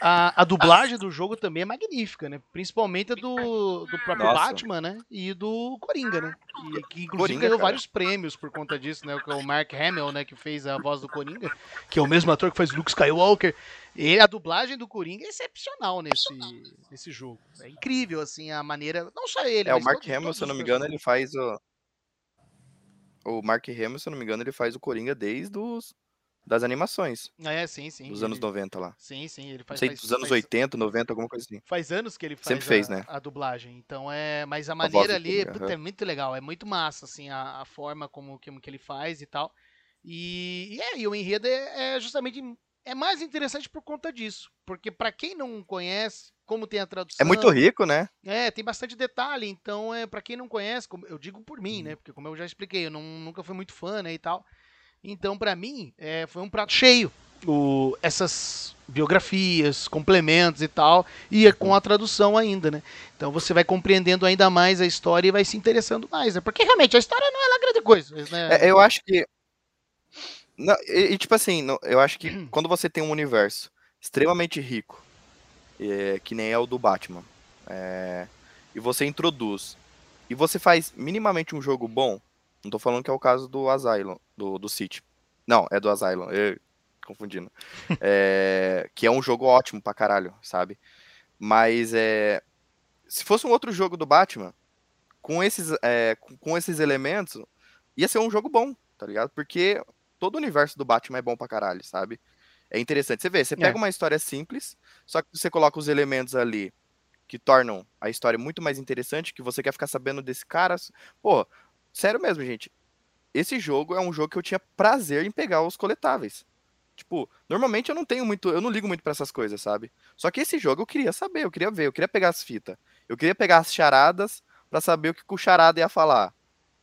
a, a dublagem do jogo também é magnífica, né? Principalmente a do, do próprio Nossa. Batman, né? E do Coringa, né? E, que inclusive Coringa, ganhou cara. vários prêmios por conta disso, né? É o Mark Hamill, né? Que fez a voz do Coringa, que é o mesmo ator que faz Luke Skywalker. E a dublagem do Coringa é excepcional nesse, nesse jogo. É incrível, assim, a maneira. Não só ele, É, o Mark Hamill, se eu não me engano, ele faz o. O Mark Hamill, se eu não me engano, ele faz o Coringa desde os... das animações, É, sim, sim. dos anos ele- 90 lá. Sim, sim, ele Não faz. sei, faz- dos anos faz- 80, 90, alguma coisa assim. Faz anos que ele faz Sempre a, fez, né? a dublagem. Então é. Mas a maneira do ali puta, é muito legal. É muito massa, assim, a, a forma como que, que ele faz e tal. E, e é, e o enredo é, é justamente. É mais interessante por conta disso. Porque pra quem não conhece, como tem a tradução. É muito rico, né? É, tem bastante detalhe, então é para quem não conhece, como- eu digo por mim, né? Porque como eu já expliquei, eu não- nunca fui muito fã, né, e tal. Então, pra mim, é, foi um prato cheio. O, essas biografias, complementos e tal, e é com a tradução ainda, né? Então você vai compreendendo ainda mais a história e vai se interessando mais, né? Porque realmente a história não é lá grande coisa, né? É, eu acho que. Não, e, e, tipo assim, eu acho que quando você tem um universo extremamente rico, é, que nem é o do Batman, é, e você introduz, e você faz minimamente um jogo bom, não tô falando que é o caso do Asylum, do, do City. Não, é do Asylum, eu, confundindo. É, que é um jogo ótimo pra caralho, sabe? Mas é. Se fosse um outro jogo do Batman, com esses, é, com, esses elementos, ia ser um jogo bom, tá ligado? Porque todo o universo do Batman é bom pra caralho, sabe? É interessante. Você vê, você pega É. uma história simples, só que você coloca os elementos ali que tornam a história muito mais interessante, que você quer ficar sabendo desse cara. Pô, sério mesmo, gente. Esse jogo é um jogo que eu tinha prazer em pegar os coletáveis. Tipo, normalmente eu não tenho muito, eu não ligo muito pra essas coisas, sabe? Só que esse jogo eu queria saber, eu queria ver, eu queria pegar as fitas. Eu queria pegar as charadas pra saber o que o charada ia falar,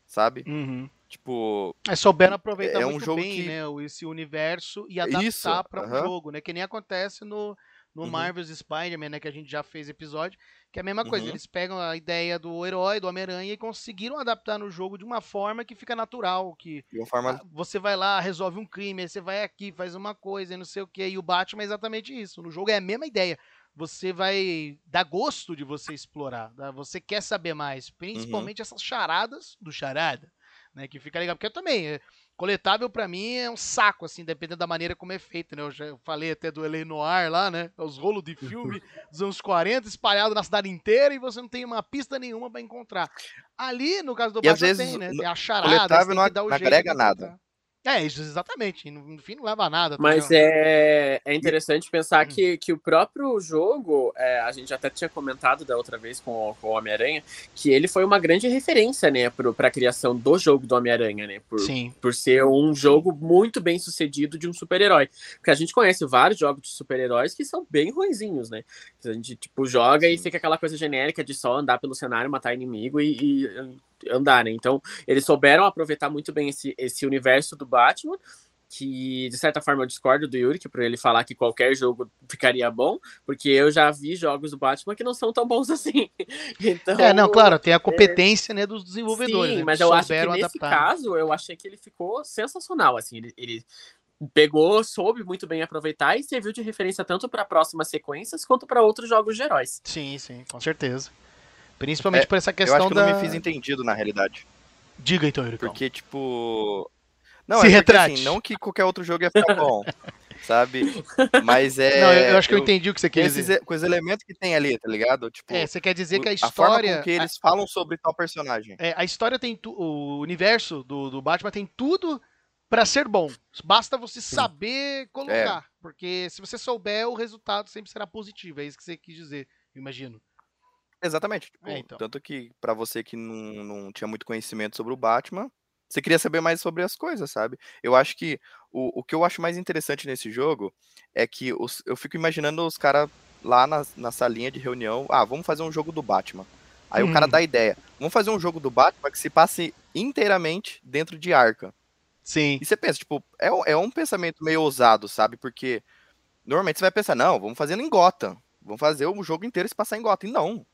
sabe? Uhum. Tipo, É, souberam aproveitar É um muito jogo bem, que- né, o- esse universo e adaptar para um aham. jogo, né? Que nem acontece no, no Uhum. Marvel's Spider-Man, né? Que a gente já fez episódio, que é a mesma coisa. Uhum. Eles pegam a ideia do herói, do Homem-Aranha, e conseguiram adaptar no jogo de uma forma que fica natural, que forma. você vai lá, resolve um crime, aí você vai aqui, faz uma coisa e não sei o que, e o Batman é exatamente isso. No jogo é a mesma ideia. Você vai dar gosto de você explorar, tá? você quer saber mais, principalmente essas charadas do charada, né? Que fica legal, porque eu também, é, coletável pra mim é um saco, assim, dependendo da maneira como é feito, né? Eu já falei até do L.A. Noir lá, né? Os rolos de filme dos anos 40 espalhado na cidade inteira e você não tem uma pista nenhuma pra encontrar. Ali, no caso do Batman, tem, né? Tem a charada, coletável não que dar o não jeito agrega nada. É, isso, exatamente. e No, no fim não leva a nada. tá Mas é, é interessante pensar que, que o próprio jogo, é, a gente até tinha comentado da outra vez com, o- com o Homem-Aranha, que ele foi uma grande referência, né, para a criação do jogo do Homem-Aranha, né? Por, Sim. por ser um jogo muito bem sucedido de um super-herói. Porque a gente conhece vários jogos de super-heróis que são bem ruinzinhos, né? A gente, tipo, joga e Sim. fica aquela coisa genérica de só andar pelo cenário, matar inimigo e, e andar, né? Então, eles souberam aproveitar muito bem esse, esse universo do Batman, que de certa forma eu discordo do Yuri, que por ele falar que qualquer jogo ficaria bom, porque eu já vi jogos do Batman que não são tão bons assim. Então, É, não, claro, tem a competência né, dos desenvolvedores. Sim, né, mas eu acho que souberam nesse adaptar. caso, eu achei que ele ficou sensacional, assim, ele, ele pegou, soube muito bem aproveitar e serviu de referência tanto para próximas sequências quanto para outros jogos de heróis. Sim, sim, com certeza. Principalmente É, por essa Eu questão acho que eu da. não me fiz entendido, na realidade. Diga então, Yuricão. Porque, tipo. Não, Se é porque, retrate. assim, não que qualquer outro jogo ia ficar bom, sabe? Mas é. Não, eu, eu acho que eu, entendi o que você quer dizer. com os elementos que tem ali, tá ligado? Tipo, É, você quer dizer que a a história. com que eles falam sobre tal personagem. É, a história tem tu- o universo do, do Batman tem tudo pra ser bom. Basta você saber colocar, porque se você souber, o resultado sempre será positivo. É isso que você quis dizer, eu imagino. Exatamente. tipo, É, então. Tanto que pra você que não, não tinha muito conhecimento sobre o Batman, você queria saber mais sobre as coisas, sabe? Eu acho que o, o que eu acho mais interessante nesse jogo é que os- eu fico imaginando os caras lá na, na salinha de reunião. Ah, vamos fazer um jogo do Batman. Aí o cara Hum. dá a ideia. Vamos fazer um jogo do Batman que se passe inteiramente dentro de Arkham. Sim. E você pensa, tipo, é, um- é um pensamento meio ousado, sabe? Porque normalmente você vai pensar, não, vamos fazer em Gotham. Vamos fazer o jogo inteiro se passar em Gotham. E não.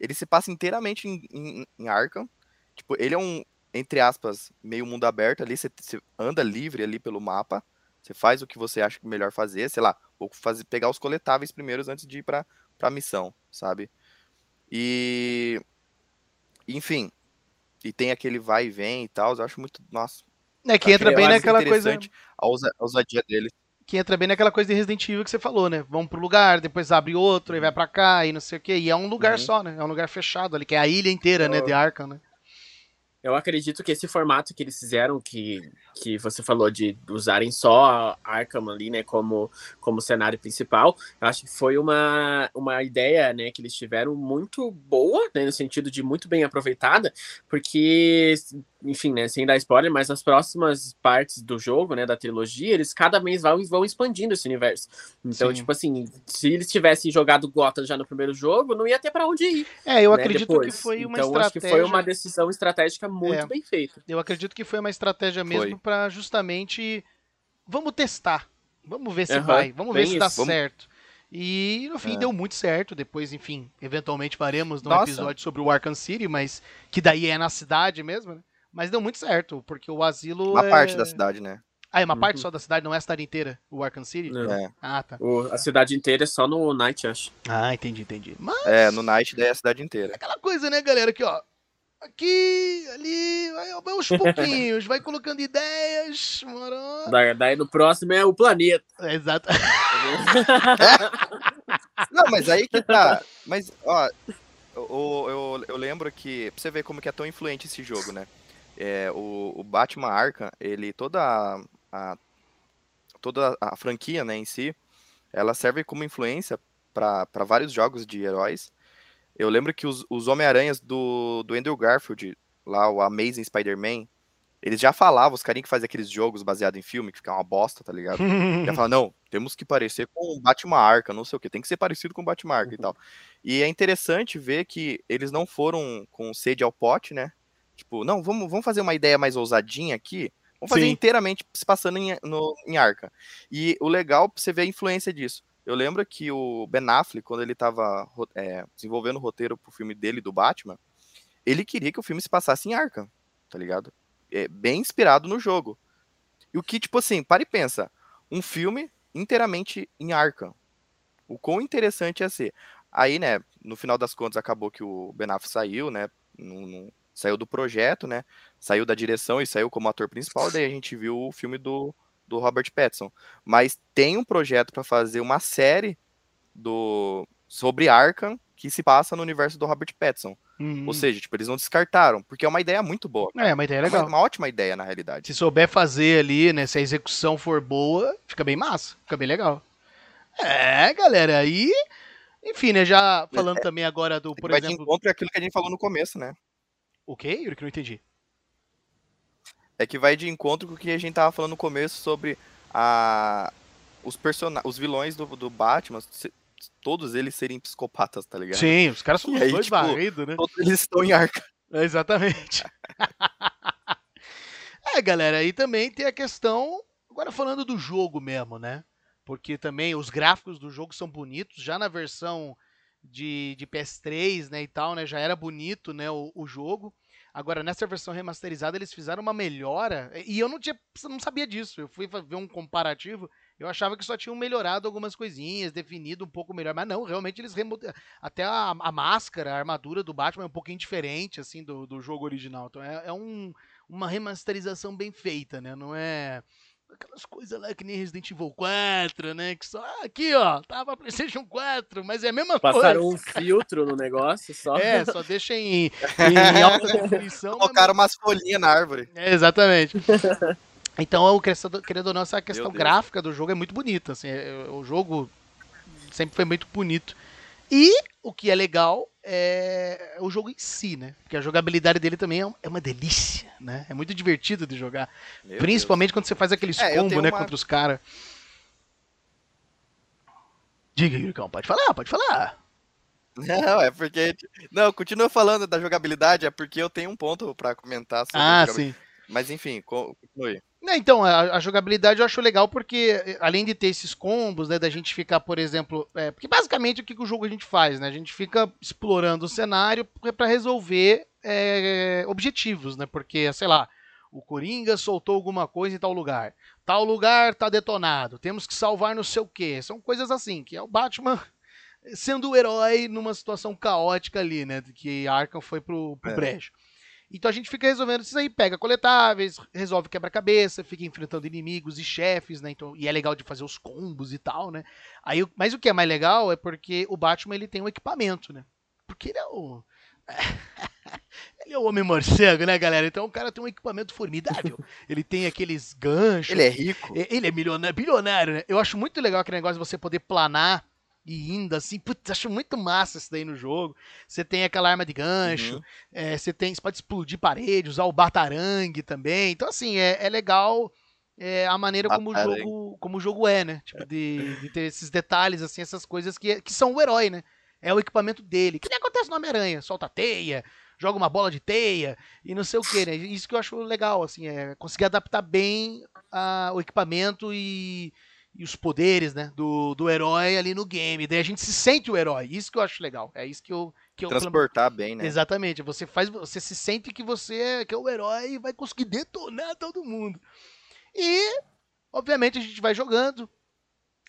Ele se passa inteiramente em, em, em Arkham. Tipo, ele é um, entre aspas, meio mundo aberto ali. Você, você anda livre ali pelo mapa. Você faz o que você acha que é melhor fazer. Sei lá, ou fazer, pegar os coletáveis primeiros antes de ir pra, pra missão, sabe? E. Enfim. E tem aquele vai e vem e tal. Eu acho muito. Nossa, É que entra eu bem naquela coisa. a ousadia dele. Que entra bem naquela coisa de Resident Evil que você falou, né? Vão pro lugar, depois abre outro, aí vai pra cá, e não sei o quê. E é um lugar Uhum. só, né? É um lugar fechado ali, que é a ilha inteira, né? De Arkham, né? Eu acredito que esse formato que eles fizeram, que, que você falou de usarem só Arkham ali, né, como, como cenário principal, eu acho que foi uma, uma ideia, né, que eles tiveram muito boa, né, no sentido de muito bem aproveitada, porque, enfim, né, sem dar spoiler, mas as próximas partes do jogo, né, da trilogia, eles cada vez vão, vão expandindo esse universo. Então, Sim. tipo assim, se eles tivessem jogado Gotham já no primeiro jogo, não ia ter pra onde ir. É, eu né, acredito depois. que foi uma então, acho estratégia. que foi uma decisão estratégica muito É. bem feita. Eu acredito que foi uma estratégia mesmo pra justamente. Vamos testar. Vamos ver se Aham, vai. Vamos ver se dá isso. Vamos- certo. E no fim É. deu muito certo. Depois, enfim, eventualmente faremos um episódio sobre o Arkham City, mas que daí é na cidade mesmo, né? Mas deu muito certo, porque o asilo. Uma é... parte da cidade, né? Ah, é uma parte Uhum. só da cidade, não é a cidade inteira, o Arkham City? Não. É. Ah, tá. O- a cidade inteira é só no Night, acho. Ah, entendi, entendi. Mas É, no Night daí é a cidade inteira. aquela coisa, né, galera? Aqui, ó. Aqui, ali, vai, aos pouquinhos, vai colocando ideias. Moro... Da- Daí no próximo é o planeta. Exato. Não, mas aí que tá. Mas, ó, eu, eu, eu lembro que. Pra você ver como que é tão influente esse jogo, né? É, o, o Batman Arkham, ele. Toda a, a- toda a franquia, né, em si, ela serve como influência pra vários jogos de heróis. Eu lembro que os, os Homem-Aranhas do, do Andrew Garfield, lá, o Amazing Spider-Man, eles já falavam, os carinhos que fazem aqueles jogos baseados em filme, que fica uma bosta, tá ligado? Já fala, não, temos que parecer com o Batman Arkham, não sei o que, tem que ser parecido com o Batman Arkham e tal. E é interessante ver que eles não foram com sede ao pote, né? Tipo, não, vamos, vamos fazer uma ideia mais ousadinha aqui. Vamos fazer Sim. inteiramente se passando em, no, em Arkham. E o legal, você ver a influência disso. Eu lembro que o Ben Affleck, quando ele tava ro- é, desenvolvendo o roteiro pro filme dele, do Batman, ele queria que o filme se passasse em Arkham, tá ligado? É, bem inspirado no jogo. E o que, tipo assim, para e pensa, um filme inteiramente em Arkham. O quão interessante ia ser. Aí, né, no final das contas, acabou que o Ben Affleck saiu, né, não- não- saiu do projeto, né, saiu da direção e saiu como ator principal, daí a gente viu o filme do, do Robert Pattinson. Mas tem um projeto para fazer uma série do sobre Arkham que se passa no universo do Robert Pattinson. Hum. Ou seja, tipo, eles não descartaram, porque é uma ideia muito boa. É, uma ideia É uma, legal. uma ótima ideia, na realidade. Se souber fazer ali, né? Se a execução for boa, fica bem massa. Fica bem legal. É, galera, aí. Enfim, né? Já falando também agora do, por Vai de exemplo. encontro aquilo que a gente falou no começo, né? O quê, Yuri? Que eu não entendi. É que vai de encontro com o que a gente tava falando no começo sobre a os persona... os vilões do, do Batman, se- todos eles serem psicopatas, tá ligado? Sim, os caras são os dois tipo, varridos, né? Todos eles estão em Arkham. É, Exatamente. é, galera, aí também tem a questão. Agora falando do jogo mesmo, né? Porque também os gráficos do jogo são bonitos. Já na versão de, de PS3, né, e tal, né? Já era bonito, né, o, o jogo. Agora, nessa versão remasterizada, eles fizeram uma melhora. E eu não, tinha, não sabia disso. Eu fui ver um comparativo. Eu achava que só tinham melhorado algumas coisinhas, definido um pouco melhor. Mas não, realmente eles remodelam. Até a, a máscara, a armadura do Batman é um pouquinho diferente, assim, do, do jogo original. Então é, é um, uma remasterização bem feita, né? Não é aquelas coisas lá que nem Resident Evil 4, né? Que só ah, aqui, ó, tava PlayStation 4, mas é a mesma Passaram coisa. um filtro no negócio só. É, só deixa em, em alta definição. Colocaram umas folhinhas na árvore. É, exatamente. Então, o querendo ou não, essa questão gráfica do jogo é muito bonita. Assim, é- o jogo sempre foi muito bonito. E o que é legal é o jogo em si, né? Porque a jogabilidade dele também é é uma delícia, né? É muito divertido de jogar. Meu Principalmente quando você faz aqueles É, combos, né, uma- contra os caras. Diga, Yuricão, pode falar, pode falar. Deus. Não, é porque. Não, continua falando da jogabilidade, é porque eu tenho um ponto pra comentar sobre Ah, sim. Mas enfim, co- continue. Então, a, a jogabilidade eu acho legal porque, além de ter esses combos, né, da gente ficar, por exemplo. é, porque basicamente o que, que o jogo a gente faz, né? A gente fica explorando o cenário para resolver é, objetivos, né? Porque, sei lá, o Coringa soltou alguma coisa em tal lugar. Tal lugar tá detonado. Temos que salvar não sei o quê. São coisas assim, que é o Batman sendo o herói numa situação caótica ali, né? Que Arkham foi pro, pro É. brejo. Então a gente fica resolvendo isso aí, pega coletáveis, resolve quebra-cabeça, fica enfrentando inimigos e chefes, né? Então, e é legal de fazer os combos e tal, né? Aí, mas o que é mais legal é porque o Batman ele tem um equipamento, né? Porque ele é o ele é o homem morcego, né, galera? Então o cara tem um equipamento formidável. Ele tem aqueles ganchos. Ele é rico. Ele é milionário, bilionário, né? Eu acho muito legal aquele negócio de você poder planar e indo assim. Putz, acho muito massa isso daí no jogo. Você tem aquela arma de gancho, Uhum. é, você tem, você pode explodir parede, usar o batarangue também. Então, assim, é, é legal é, a maneira como o, jogo, como o jogo é, né? Tipo, de, de ter esses detalhes, assim, essas coisas que, que são o herói, né? É o equipamento dele. Que nem acontece no Homem-Aranha. Solta teia, joga uma bola de teia e não sei o que, né? Isso que eu acho legal, assim, é conseguir adaptar bem a- o equipamento e, e os poderes, né, do, do herói ali no game. Daí a gente se sente o herói. Isso que eu acho legal. É isso que eu que eu Transportar bem, né? Exatamente. Você faz, você se sente que você é, que é o herói e vai conseguir detonar todo mundo. E, obviamente, a gente vai jogando,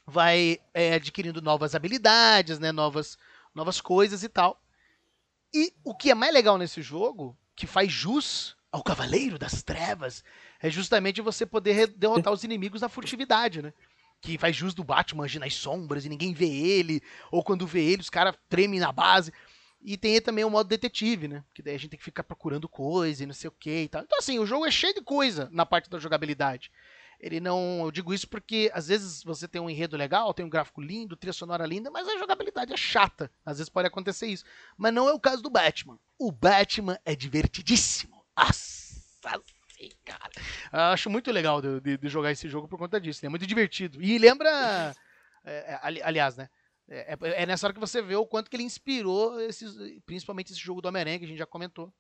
vai é, adquirindo novas habilidades, né, novas, novas coisas e tal. E o que é mais legal nesse jogo, que faz jus ao Cavaleiro das Trevas, é justamente você poder derrotar os inimigos na furtividade, né? Que faz jus do Batman agir nas sombras e ninguém vê ele, ou quando vê ele, os caras tremem na base. E tem também o modo detetive, né? Que daí a gente tem que ficar procurando coisa e não sei o que e tal. Então, assim, o jogo é cheio de coisa na parte da jogabilidade. Ele não. Eu digo isso porque às vezes você tem um enredo legal, tem um gráfico lindo, trilha sonora linda, mas a jogabilidade é chata. Às vezes pode acontecer isso. Mas não é o caso do Batman. O Batman é divertidíssimo. Nossa, sim, cara. Eu acho muito legal de, de- de jogar esse jogo por conta disso. É muito divertido. E lembra. é, é, ali- aliás, né? É, é- é nessa hora que você vê o quanto que ele inspirou esses, principalmente esse jogo do Homem-Aranha que a gente já comentou.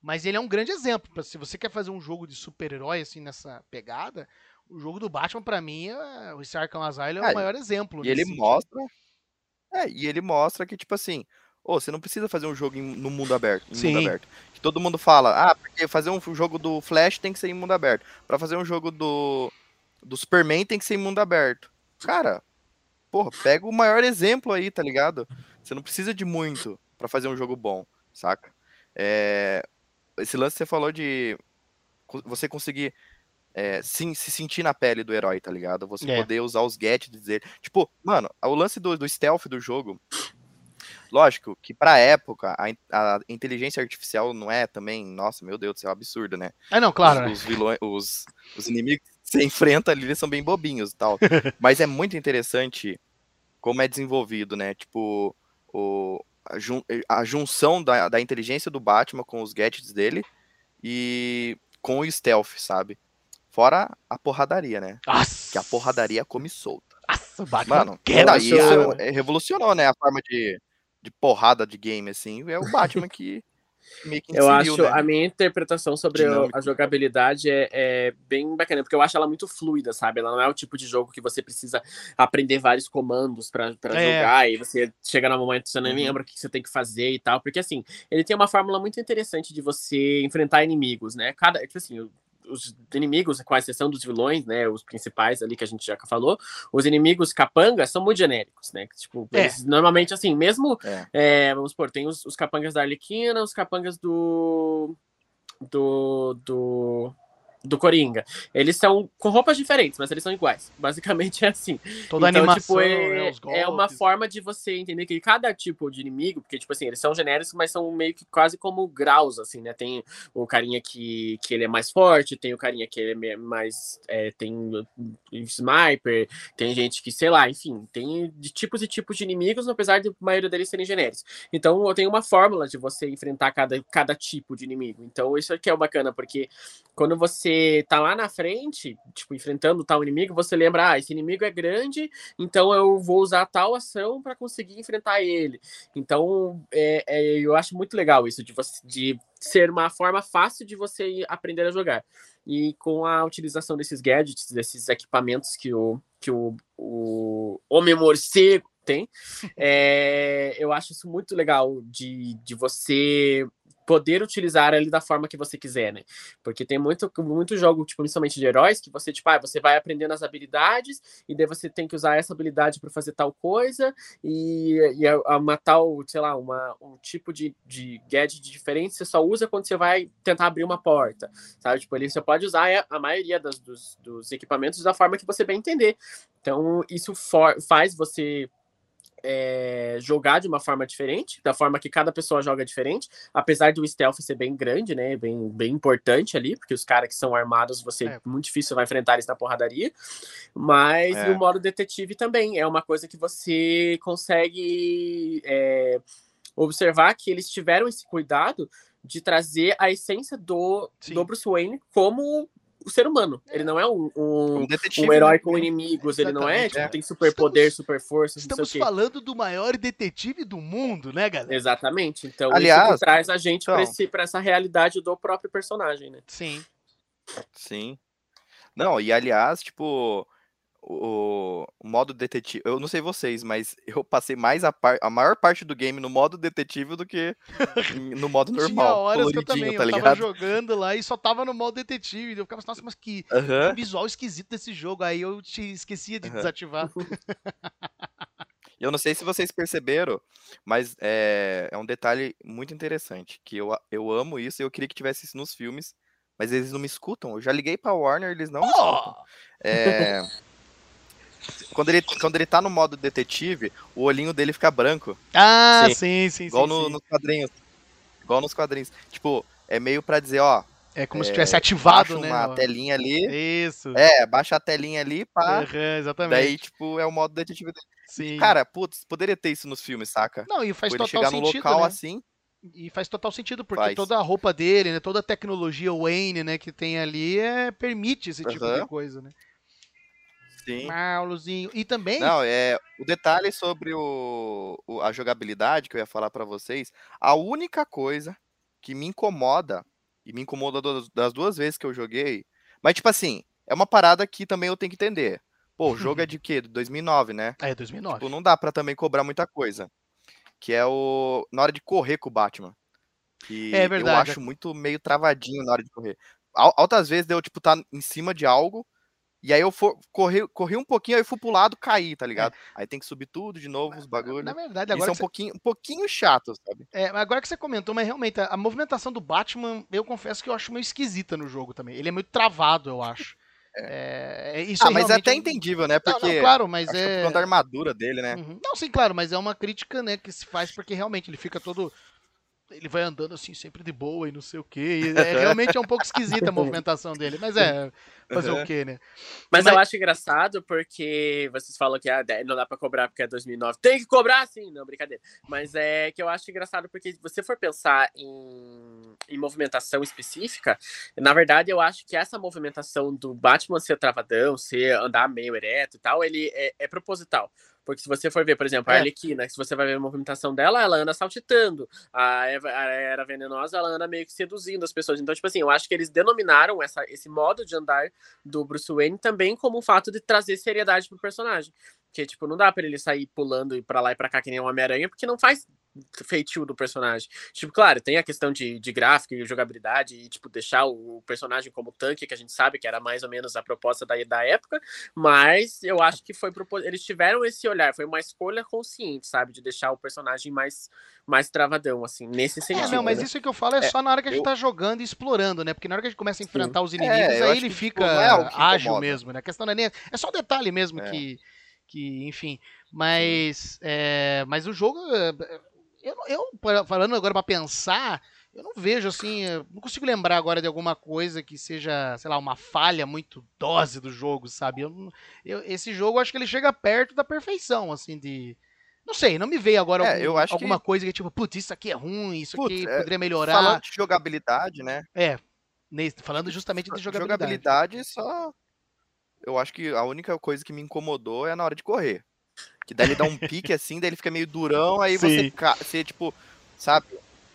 Mas ele é um grande exemplo. pra- Se você quer fazer um jogo de super-herói assim nessa pegada, o jogo do Batman pra mim, é, o Arkham Asylum é Ah, o maior exemplo. E ele sentido. mostra. É, e ele mostra que, tipo assim, ô, você não precisa fazer um jogo em- no mundo aberto. Sim. mundo aberto. Que todo mundo fala, ah, porque fazer um jogo do Flash tem que ser em mundo aberto. Pra fazer um jogo do, do Superman tem que ser em mundo aberto. Cara, porra, pega o maior exemplo aí, tá ligado? Você não precisa de muito pra fazer um jogo bom, saca? É, esse lance que você falou de você conseguir é, sim, se sentir na pele do herói, tá ligado? Você É. poder usar os gadgets dele. Tipo, mano, o lance do, do stealth do jogo. Lógico que pra época a, a inteligência artificial não é também, nossa, meu Deus do céu, absurdo, né? Ah, não, claro. né? Os, os vilões, os, os inimigos que você enfrenta ali, eles são bem bobinhos e tal. Mas é muito interessante como é desenvolvido, né? Tipo, o, a, jun- a junção da, da inteligência do Batman com os gadgets dele e com o stealth, sabe? Fora a porradaria, né? Nossa, Que a porradaria come solta. Nossa, o Batman Mano, quebra isso é- revolucionou, né? A forma de, de porrada de game, assim. É o Batman que meio que Eu acho né? a minha interpretação sobre a jogabilidade é, é bem bacana, porque eu acho ela muito fluida, sabe? Ela não é o tipo de jogo que você precisa aprender vários comandos pra pra É. jogar e você chega no momento que você não Uhum. lembra o que você tem que fazer e tal. Porque assim, ele tem uma fórmula muito interessante de você enfrentar inimigos, né? Cada, tipo assim, os inimigos, com a exceção dos vilões, né, os principais ali que a gente já falou, os inimigos capangas são muito genéricos, né? Tipo, É. eles normalmente, assim, mesmo É. é, vamos supor, tem os, os capangas da Arlequina, os capangas do. do, do do Coringa. Eles são com roupas diferentes, mas eles são iguais. Basicamente é assim. Toda então, animação, tipo, é, né, é uma forma de você entender que cada tipo de inimigo, porque, tipo assim, eles são genéricos, mas são meio que quase como graus, assim, né? Tem o carinha que, que ele é mais forte, tem o carinha que ele é mais. é, tem sniper, tem gente que, sei lá, enfim, tem de tipos e tipos de inimigos, apesar de a maioria deles serem genéricos. Então, eu tenho uma fórmula de você enfrentar cada, cada tipo de inimigo. Então, isso aqui é o bacana, porque quando você tá lá na frente, tipo, enfrentando tal inimigo, você lembra, ah, esse inimigo é grande, então eu vou usar tal ação para conseguir enfrentar ele. Então, é, é, eu acho muito legal isso de, você, de ser uma forma fácil de você aprender a jogar. E com a utilização desses gadgets, desses equipamentos que o, que o, o Homem Morcego tem, é, eu acho isso muito legal de, de você poder utilizar ele da forma que você quiser, né? Porque tem muito, muito jogo, tipo, principalmente de heróis, que você, tipo, ah, você vai aprendendo as habilidades, e daí você tem que usar essa habilidade para fazer tal coisa, e, e a, a uma tal, sei lá, uma, um tipo de, de gadget diferente você só usa quando você vai tentar abrir uma porta, sabe? Tipo, ele você pode usar a, a maioria das, dos, dos equipamentos da forma que você bem entender. Então, isso for, faz você é, jogar de uma forma diferente, da forma que cada pessoa joga diferente, apesar do stealth ser bem grande, né, bem, bem importante ali, porque os caras que são armados, você É. muito difícil vai enfrentar eles na porradaria, mas É. no modo detetive também, é uma coisa que você consegue é, observar que eles tiveram esse cuidado de trazer a essência do, Sim. do Bruce Wayne como o ser humano. Ele não é um, um, Um detetive. um herói né? com inimigos, ele não é, tipo, é. tem super poder, Estamos- super força, não Estamos sei o quê. falando do maior detetive do mundo, né, galera? Exatamente. Então, Aliás, isso que traz a gente pra então- para essa realidade do próprio personagem, né? Sim. Sim. Não, e aliás, tipo, o, o modo detetive. Eu não sei vocês, mas eu passei mais a, par, a maior parte do game no modo detetive do que no modo Tinha normal. horas que eu também, tá eu tava jogando lá e só tava no modo detetive. Eu ficava assim, nossa, mas que, que Aham. visual esquisito desse jogo. Aí eu te esquecia de Aham. desativar. Eu não sei se vocês perceberam, mas é, é um detalhe muito interessante, que eu, eu amo isso e eu queria que tivesse isso nos filmes, mas eles não me escutam. Eu já liguei pra Warner, eles não me escutam. Oh! É, quando, ele, quando ele tá no modo detetive, o olhinho dele fica branco. Ah, Sim. sim, sim, Igual sim, no- sim. nos quadrinhos. Igual nos quadrinhos. Tipo, é meio pra dizer, ó, É como se é, tivesse baixa ativado, né? uma ó. telinha ali. Isso. É, baixa a telinha ali, pá. Aham, exatamente. Daí, tipo, é o modo detetive dele. sim. Cara, putz, poderia ter isso nos filmes, saca? não, e faz Tipo, ele total chegar num sentido, local né? assim. E faz total sentido, porque Faz. toda a roupa dele, né, toda a tecnologia Wayne, né, que tem ali, é, permite esse tipo de coisa, né? Sim. Marlozinho. E também, Não, é. O detalhe sobre o, o- a jogabilidade que eu ia falar pra vocês, a única coisa que me incomoda, e me incomodou das- duas vezes que eu joguei, mas tipo assim, é uma parada que também eu tenho que entender. Pô, o jogo é de quê? De 2009, né? é 2009. Tipo, não dá pra também cobrar muita coisa. Que é o. Na hora de correr com o Batman. Que É eu verdade. acho muito meio travadinho na hora de correr. Al- Altas vezes deu, tipo, tá em cima de algo. E aí eu for, corri, corri um pouquinho, aí fui pro lado, caí, tá ligado? Aí tem que subir tudo de novo, os bagulhos. Na verdade, Isso agora é um que, pouquinho, um pouquinho chato, sabe? você, é, agora que você comentou, mas realmente, a, a movimentação do Batman, eu confesso que eu acho meio esquisita no jogo também. Ele é muito travado, eu acho. É, é- isso Ah, aí mas é até entendível, né? Não, não, Porque claro, mas é por é... conta da armadura dele, né? Uhum. Não, sim, claro, mas é uma crítica, né, que se faz porque realmente ele fica todo. Ele vai andando assim, sempre de boa e não sei o quê. E é, realmente é um pouco esquisita a movimentação dele, mas é. Fazer o Uhum. quê, né? Mas, Mas- eu acho engraçado porque vocês falam que ah, não dá pra cobrar porque é 2009. Tem que cobrar sim, não, brincadeira. Mas é que eu acho engraçado porque se você for pensar em, em movimentação específica, na verdade eu acho que essa movimentação do Batman ser travadão, ser andar meio ereto e tal, ele é, é proposital. Porque se você for ver, por exemplo, a É. Arlequina, se você vai ver a movimentação dela, ela anda saltitando. A, Eva, a Era Venenosa, ela anda meio que seduzindo as pessoas. Então, tipo assim, eu acho que eles denominaram essa, esse modo de andar do Bruce Wayne também como um fato de trazer seriedade pro personagem. Que, tipo, não dá pra ele sair pulando e pra lá e pra cá que nem um Homem-Aranha, porque não faz feitio do personagem. Tipo, claro, tem a questão de, de gráfico e jogabilidade e, tipo, deixar o personagem como tanque, que a gente sabe que era mais ou menos a proposta da, da época, mas eu acho que foi eles tiveram esse olhar, foi uma escolha consciente, sabe, de deixar o personagem mais mais travadão, assim, nesse sentido. É, não, mas né? isso que eu falo é, é, só na hora que a gente eu... tá jogando e explorando, né? Porque na hora que a gente começa a enfrentar Sim. os inimigos, é, aí ele que, fica tipo, é ágil mesmo, né? A questão não é nem... É só o detalhe mesmo é. que, que, enfim... Mas, é, mas o jogo, é, eu, eu falando agora para pensar, eu não vejo assim, não consigo lembrar agora de alguma coisa que seja, sei lá, uma falha muito dose do jogo, sabe? Eu, eu, esse jogo, acho que ele chega perto da perfeição, assim, de. Não sei, não me veio agora é, algum, alguma que... coisa que tipo, putz, isso aqui é ruim, isso putz, aqui é, poderia melhorar. Falando de jogabilidade, né? É, falando justamente de jogabilidade. Jogabilidade só. Eu acho que a única coisa que me incomodou é na hora de correr. Que daí ele dá um pique assim, daí ele fica meio durão, aí você, você, tipo, sabe?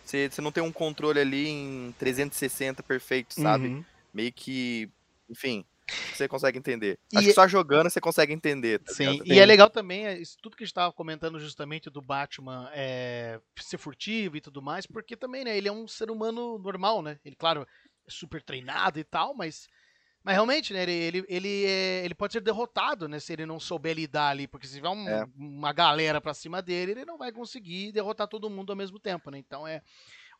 Você, você não tem um controle ali em 360 perfeito, sabe? Uhum. Meio que. Enfim, você consegue entender. E Acho que só jogando você consegue entender. Tá Sim, ligado? e é legal também, é, isso, tudo que a gente estava comentando justamente do Batman é, ser furtivo e tudo mais, porque também, né, ele é um ser humano normal, né? Ele, claro, é super treinado e tal, mas mas realmente, né, ele, ele, ele, é, ele, pode ser derrotado, né, se ele não souber lidar ali, porque se tiver um, é. uma galera pra cima dele, ele não vai conseguir derrotar todo mundo ao mesmo tempo, né? Então é.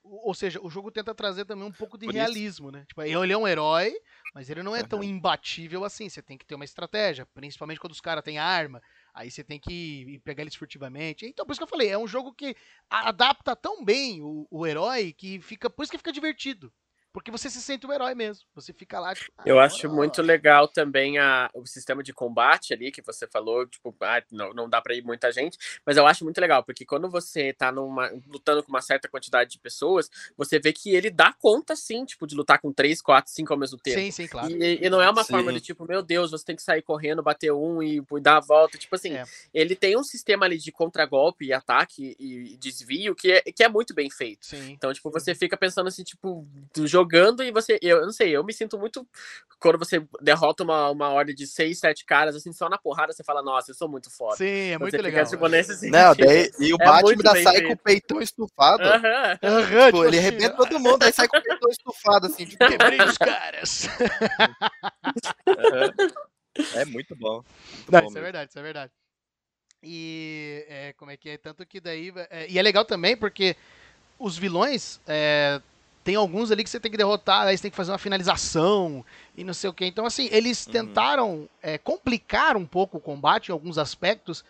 Ou seja, o jogo tenta trazer também um pouco de Por realismo, isso. né? Tipo, ele é um herói, mas ele não é tão imbatível assim. Você tem que ter uma estratégia, principalmente quando os caras têm arma. Aí você tem que pegar eles furtivamente. Então, por isso que eu falei, é um jogo que adapta tão bem o, o herói que fica. Por isso que fica divertido. Porque você se sente o herói mesmo. Você fica lá, tipo, ah, Eu acho muito legal também a, o sistema de combate ali que você falou, tipo, ah, não, não dá para ir muita gente, mas eu acho muito legal, porque quando você tá numa, lutando com uma certa quantidade de pessoas, você vê que ele dá conta, sim, tipo, de lutar com três, quatro, cinco ao mesmo tempo. Sim, sim, claro. E, e não é uma sim. forma de, tipo, meu Deus, você tem que sair correndo, bater um e, e dar a volta. Tipo assim, é. ele tem um sistema ali de contragolpe e ataque e, e desvio que é, que é muito bem feito. Sim. Então, tipo, você fica pensando assim, tipo, do jogo jogando e você. Eu, eu não sei, eu me sinto muito. Quando você derrota uma, uma ordem de seis, sete caras, assim, só na porrada, você fala, nossa, eu sou muito foda. Sim, é muito legal. Fica, tipo, nesse não, daí, e o é Batman ainda sai feito. com o peitão estufado. Aham. Uhum. Uhum, tipo, ele assim, arrebenta todo mundo, aí sai com o peitão estufado, assim. Tipo, Quebrei os caras. É muito bom. Muito não, bom isso é mesmo. é verdade, isso é verdade. E é, como é que é? Tanto que daí. É, e é legal também porque os vilões é, tem alguns ali que você tem que derrotar, aí você tem que fazer uma finalização e não sei o que. Então, assim, eles uhum. tentaram é, complicar um pouco o combate em alguns aspectos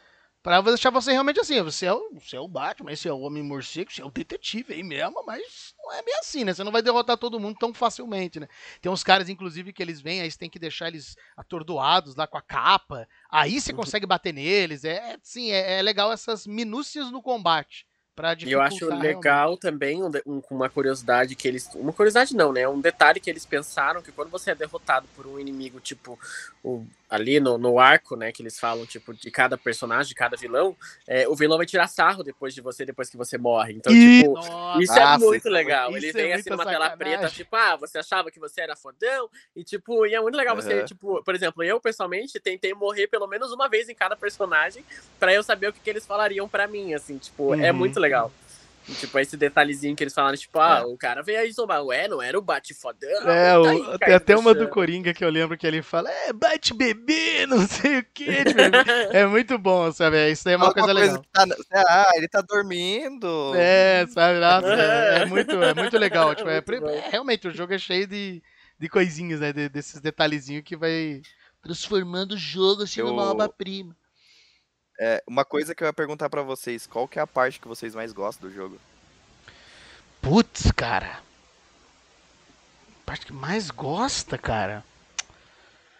para deixar você realmente assim, você é, o, você é o Batman, esse é o Homem-Morcego, você é o detetive aí mesmo, mas não é bem assim, né? Você não vai derrotar todo mundo tão facilmente, né? Tem uns caras, inclusive, que eles vêm, aí você tem que deixar eles atordoados lá com a capa, aí você uhum. consegue bater neles, é, sim, é, é legal essas minúcias no combate. E eu acho legal também um, um, uma curiosidade que eles. Uma curiosidade não, né? Um detalhe que eles pensaram que quando você é derrotado por um inimigo, tipo, o, ali no, no arco, né? Que eles falam, tipo, de cada personagem, de cada vilão, é, o vilão vai tirar sarro depois de você, depois que você morre. Então, e... tipo, Nossa, isso é muito legal. Ele vem é assim numa sacanagem. tela preta, tipo, ah, você achava que você era fodão, e tipo, e é muito legal uhum. você, tipo, por exemplo, eu pessoalmente tentei morrer pelo menos uma vez em cada personagem para eu saber o que, que eles falariam para mim, assim, tipo, é uhum. é muito legal. Tipo, esse detalhezinho que eles falaram, tipo, ah, é. o cara veio aí zombar. Ué, não era o Bate-Fodão? É, o, tem até uma do Coringa que eu lembro que ele fala, é, bate-bebê, não sei o que. Tipo, é muito bom, sabe? Isso daí é uma coisa, coisa legal. Tá, ah, ele tá dormindo. É, sabe? Nossa, é, é, muito, é muito legal. Tipo, é, é, realmente, o jogo é cheio de, de coisinhas, né? De, desses detalhezinhos que vai transformando o jogo assim eu... numa obra-prima. É, uma coisa que eu ia perguntar para vocês, qual que é a parte que vocês mais gostam do jogo? Putz, cara. A parte que mais gosta, cara.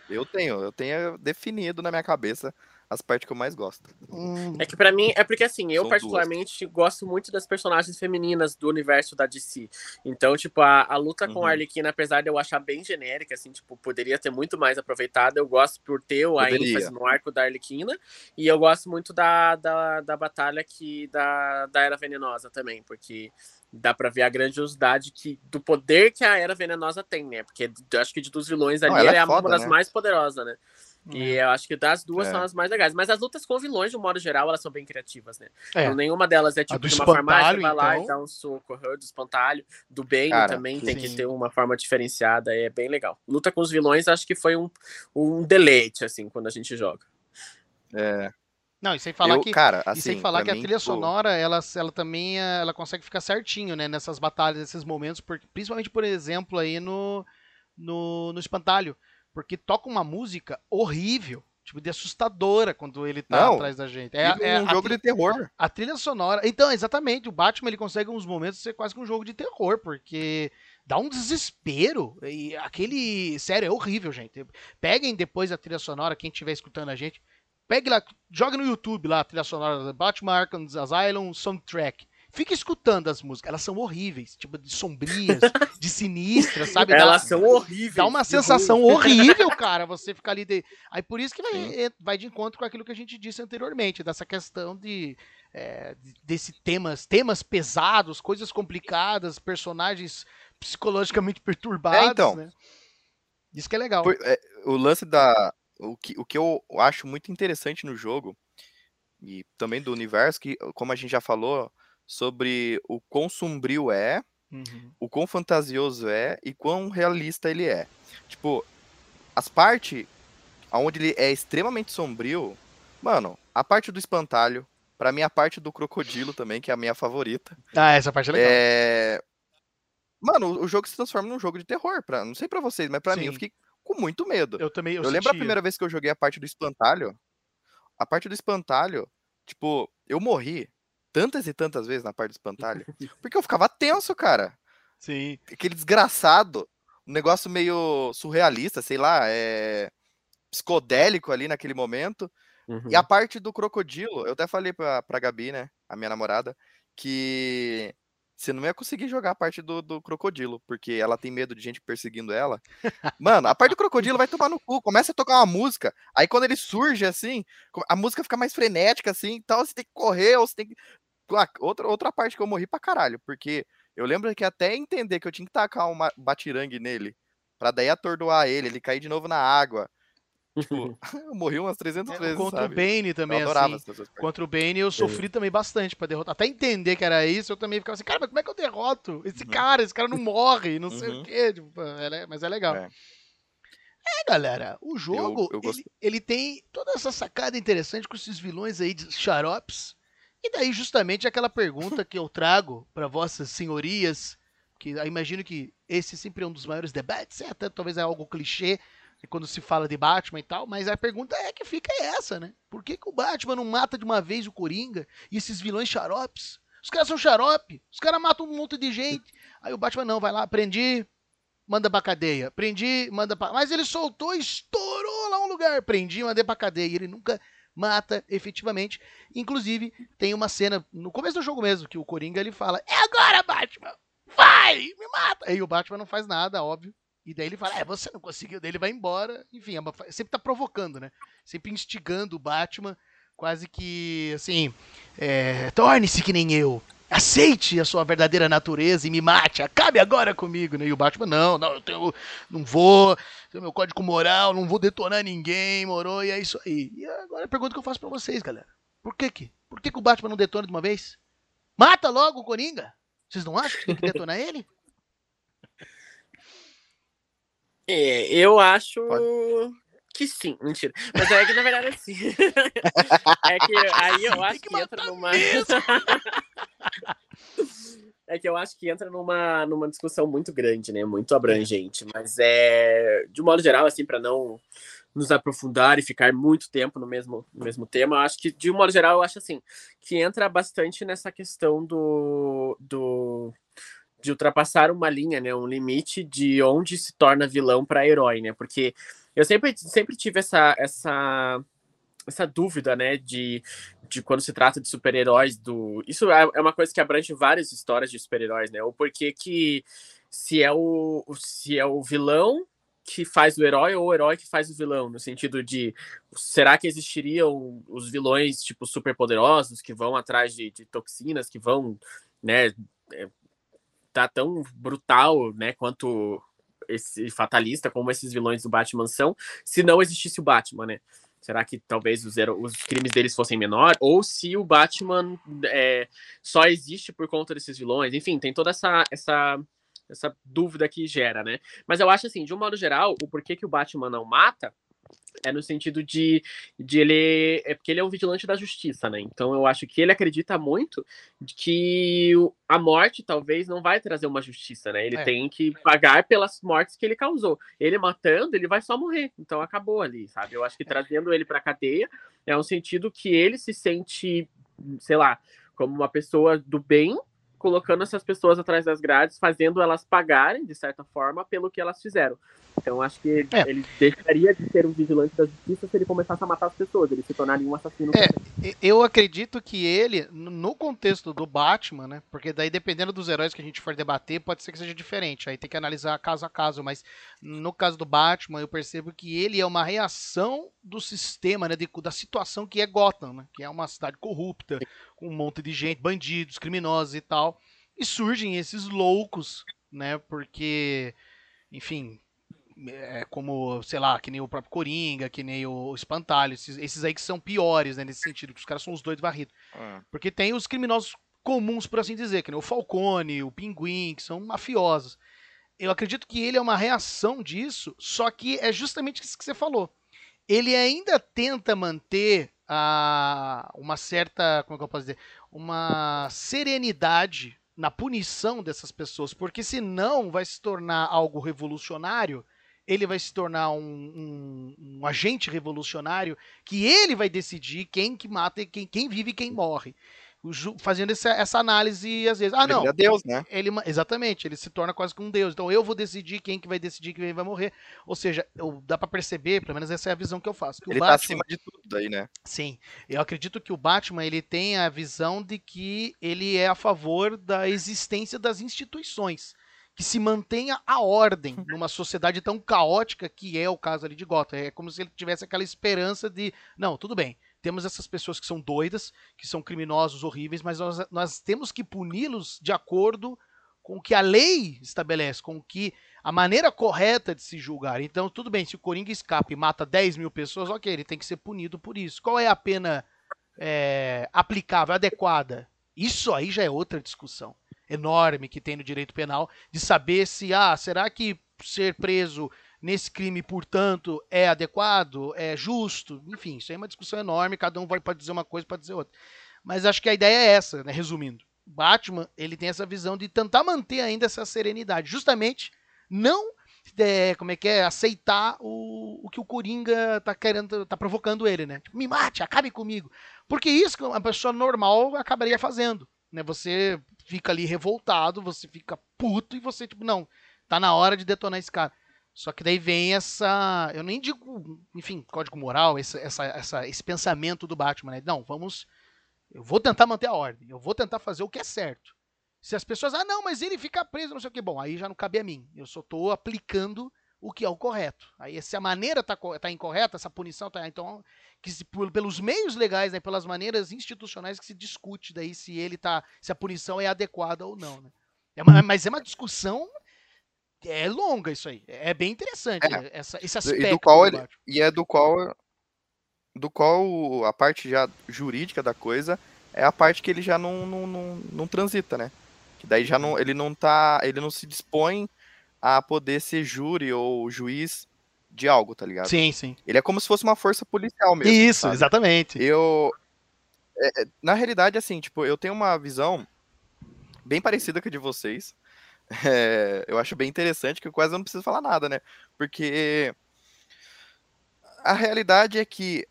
Eu tenho, eu tenho definido na minha cabeça as partes que eu mais gosto. Hum. É que para mim, é porque assim, eu São particularmente duas. gosto muito das personagens femininas do universo da DC. Então, tipo, a, a luta uhum. com a Arlequina, apesar de eu achar bem genérica, assim, tipo, poderia ter muito mais aproveitada, eu gosto por ter a ênfase no arco da Arlequina, e eu gosto muito da, da, da batalha que da, da Era Venenosa também, porque dá para ver a grandiosidade que, do poder que a Era Venenosa tem, né? Porque acho que de dos vilões ali Não, ela é, é foda, uma das né? mais poderosas, né? E eu acho que das duas É. são as mais legais. Mas as lutas com vilões, de um modo geral, elas são bem criativas, né? É. Então, nenhuma delas é tipo de uma farmácia, vai lá então. e dá um soco. Do espantalho, do Bane Cara, também tem que sim. ter uma forma diferenciada, é bem legal. Luta com os vilões, acho que foi um, um deleite, assim, quando a gente joga. É, Não, e sem falar eu, que. cara, assim, sem falar que a mim, trilha tipo, sonora, ela, ela também eh, ela consegue ficar certinho, né? Nessas batalhas, nesses momentos, porque, principalmente, por exemplo, aí no, no, no Espantalho. Porque toca uma música horrível, tipo, de assustadora quando ele tá Não, atrás da gente. É, é um jogo de terror. a trilha sonora. Então, exatamente, o Batman ele consegue uns momentos ser quase que um jogo de terror, porque dá um desespero. E aquele. Sério, é horrível, gente. Peguem depois a trilha sonora, quem estiver escutando a gente. Pegue lá, joga no YouTube lá a trilha sonora da Batman Arkham Asylum Soundtrack. Fica escutando as músicas, elas são horríveis, tipo, de sombrias, de sinistras, sabe? Dá- Elas são horríveis. Dá uma sensação ruim. horrível, cara, você ficar ali. De... Aí por isso que vai, Sim. é, vai de encontro com aquilo que a gente disse anteriormente, dessa questão de. é, de- desse temas, temas pesados, coisas complicadas, personagens psicologicamente perturbados, então. né? Isso que é legal. Por- é, o lance da. O que, o que eu acho muito interessante no jogo, e também do universo, que, como a gente já falou, sobre o quão sombrio é, Uhum. o quão fantasioso é e quão realista ele é. Tipo, as partes onde ele é extremamente sombrio, mano, a parte do espantalho, pra mim a parte do crocodilo também, que é a minha favorita. Ah, essa parte é legal. É... Mano, o jogo se transforma num jogo de terror. Pra... Não sei pra vocês, mas pra mim eu fiquei com muito medo. Eu também. Eu, Eu, lembro a primeira vez que eu joguei a parte do espantalho. A parte do espantalho, tipo, eu morri tantas e tantas vezes na parte do espantalho. Porque eu ficava tenso, cara. Sim. Aquele desgraçado. Um negócio meio surrealista, sei lá, é. Psicodélico ali naquele momento. Uhum. E a parte do crocodilo, eu até falei pra, pra Gabi, né? A minha namorada, que você não ia conseguir jogar a parte do, do crocodilo, porque ela tem medo de gente perseguindo ela. Mano, a parte do crocodilo vai tomar no cu, começa a tocar uma música, aí quando ele surge assim, a música fica mais frenética assim, então você tem que correr, ou você tem que. Ah, Outra, outra parte que eu morri pra caralho, porque eu lembro que até entender que eu tinha que tacar uma batirangue nele, pra daí atordoar ele, ele cair de novo na água. Tipo, eu morri umas 300 vezes. É, Contra sabe? o Bane Eu também, adorava assim. Contra o Bane eu sofri também bastante pra derrotar. Até entender que era isso, eu também ficava assim, cara, mas como é que eu derroto esse Uhum. cara? Esse cara não morre, não sei o Uhum. quê. Tipo, é mas é legal. É. É, galera, o jogo, eu ele, gosto- ele tem toda essa sacada interessante com esses vilões aí de xaropes. E daí, justamente, aquela pergunta que eu trago para vossas senhorias, que imagino que esse sempre é um dos maiores debates, é, até talvez é algo clichê quando se fala de Batman e tal, mas a pergunta é que fica essa, né? Por que, que o Batman não mata de uma vez o Coringa e esses vilões xaropes? Os caras são xarope, os caras matam um monte de gente. Aí o Batman não, vai lá, prendi, manda pra cadeia. Prendi, manda pra. Mas ele soltou, estourou lá um lugar. Prendi, mandei pra cadeia. E ele nunca mata efetivamente. Inclusive, tem uma cena no começo do jogo mesmo que o Coringa ele fala: É agora, Batman! Vai! Me mata! Aí o Batman não faz nada, óbvio. E daí ele fala: É, você não conseguiu. Daí ele vai embora. Enfim, é uma- sempre tá provocando, né? Sempre instigando o Batman. Quase que assim. É, Torne-se que nem eu. Aceite a sua verdadeira natureza e me mate. Acabe agora comigo, né? E o Batman, não, não, eu tenho, não vou, tenho meu código moral, não vou detonar ninguém, moro? E é isso aí. E agora a pergunta que eu faço pra vocês, galera. Por que que? Por que, que o Batman não detona de uma vez? Mata logo o Coringa. Vocês não acham que tem que detonar ele? É, eu acho Pode. Que sim, mentira. Mas é que na verdade é sim. é que aí eu acho que entra numa. é que eu acho que entra numa, numa discussão muito grande, né? Muito abrangente. Mas é. De um modo geral, assim, para não nos aprofundar e ficar muito tempo no mesmo, no mesmo tema, eu acho que, de um modo geral, eu acho assim, que entra bastante nessa questão do. do de ultrapassar uma linha, né, um limite de onde se torna vilão para herói, né? Porque eu sempre, sempre tive essa, essa, essa dúvida, né, de, de quando se trata de super-heróis do isso é é uma coisa que abrange várias histórias de super-heróis, né? O porquê que se é o se é o vilão que faz o herói ou o herói que faz o vilão, no sentido de será que existiriam os vilões tipo super poderosos que vão atrás de, de toxinas, que vão, né, é, tá tão brutal, né, quanto esse fatalista, como esses vilões do Batman são, se não existisse o Batman, né? Será que talvez os, os crimes deles fossem menor? Ou se o Batman é, só existe por conta desses vilões? Enfim, tem toda essa, essa, essa dúvida que gera, né? Mas eu acho assim, de um modo geral, o porquê que o Batman não mata é no sentido de, de ele. É porque ele é um vigilante da justiça, né? Então eu acho que ele acredita muito de que a morte talvez não vai trazer uma justiça, né? Ele é. tem que pagar pelas mortes que ele causou. Ele matando, ele vai só morrer. Então acabou ali, sabe? Eu acho que é. trazendo ele pra cadeia é um sentido que ele se sente, sei lá, como uma pessoa do bem colocando essas pessoas atrás das grades, fazendo elas pagarem, de certa forma, pelo que elas fizeram. Então, acho que é. ele deixaria de ser um vigilante da justiça se ele começasse a matar as pessoas, ele se tornaria um assassino. É, eu acredito que ele, no contexto do Batman, né? Porque daí, dependendo dos heróis que a gente for debater, pode ser que seja diferente. Aí tem que analisar caso a caso. Mas no caso do Batman, eu percebo que ele é uma reação do sistema, né? De, da situação que é Gotham, né? Que é uma cidade corrupta, com um monte de gente, bandidos, criminosos e tal. E surgem esses loucos, né? Porque, enfim, é, como, sei lá, que nem o próprio Coringa, que nem o Espantalho, esses, esses aí que são piores, né, nesse sentido, que os caras são os dois varridos. É. Porque tem os criminosos comuns, por assim dizer, que nem o Falcone, o Pinguim, que são mafiosos. Eu acredito que ele é uma reação disso, só que é justamente isso que você falou. Ele ainda tenta manter a, uma certa, como é que eu posso dizer, uma serenidade na punição dessas pessoas, porque senão vai se tornar algo revolucionário ele vai se tornar um, um, um, agente revolucionário que ele vai decidir quem que mata e quem, quem vive e quem morre. Fazendo essa, essa análise, às vezes. Ah, não. Ele é Deus, né? Ele, exatamente, ele se torna quase que um Deus. Então eu vou decidir quem que vai decidir quem vai morrer. Ou seja, eu, dá para perceber, pelo menos essa é a visão que eu faço. Que ele Batman, tá acima de tudo daí, né? Sim. Eu acredito que o Batman ele tem a visão de que ele é a favor da existência das instituições que se mantenha a ordem uhum. numa sociedade tão caótica que é o caso ali de Gotham. É como se ele tivesse aquela esperança de, não, tudo bem, temos essas pessoas que são doidas, que são criminosos horríveis, mas nós, nós temos que puni-los de acordo com o que a lei estabelece, com o que a maneira correta de se julgar. Então, tudo bem, se o Coringa escapa e mata 10 mil pessoas, ok, ele tem que ser punido por isso. Qual é a pena é, aplicável, adequada? Isso aí já é outra discussão enorme que tem no direito penal de saber se, ah, será que ser preso nesse crime, portanto, é adequado, é justo? Enfim, isso aí é uma discussão enorme, cada um pode dizer uma coisa, pode dizer outra. Mas acho que a ideia é essa, né, resumindo. Batman, ele tem essa visão de tentar manter ainda essa serenidade, justamente não é, como é que é, aceitar o, o que o Coringa tá querendo, tá provocando ele, né? Tipo, me mate, acabe comigo. Porque isso que uma pessoa normal acabaria fazendo, né? Você fica ali revoltado, você fica puto e você, tipo, não, tá na hora de detonar esse cara. Só que daí vem essa. Eu nem digo, enfim, código moral, esse, essa, essa, esse pensamento do Batman, né? Não, vamos. Eu vou tentar manter a ordem, eu vou tentar fazer o que é certo. Se as pessoas, ah, não, mas ele fica preso, não sei o que, bom, aí já não cabe a mim. Eu só tô aplicando o que é o correto. Aí, se a maneira tá, tá incorreta, essa punição tá. Então, que se, pelos meios legais, né, pelas maneiras institucionais que se discute daí se ele tá, se a punição é adequada ou não, né? É uma, mas é uma discussão é longa isso aí. É bem interessante é. essa, esse aspecto. E, do qual ele, e é do qual do qual a parte já jurídica da coisa é a parte que ele já não, não, não, não transita, né? Que daí já não ele não tá, ele não se dispõe a poder ser júri ou juiz de algo, tá ligado? Sim, sim. Ele é como se fosse uma força policial mesmo. Isso, sabe? exatamente. Eu. É, é, na realidade, assim, tipo, eu tenho uma visão bem parecida com a de vocês. É, eu acho bem interessante que eu quase não preciso falar nada, né? Porque a realidade é que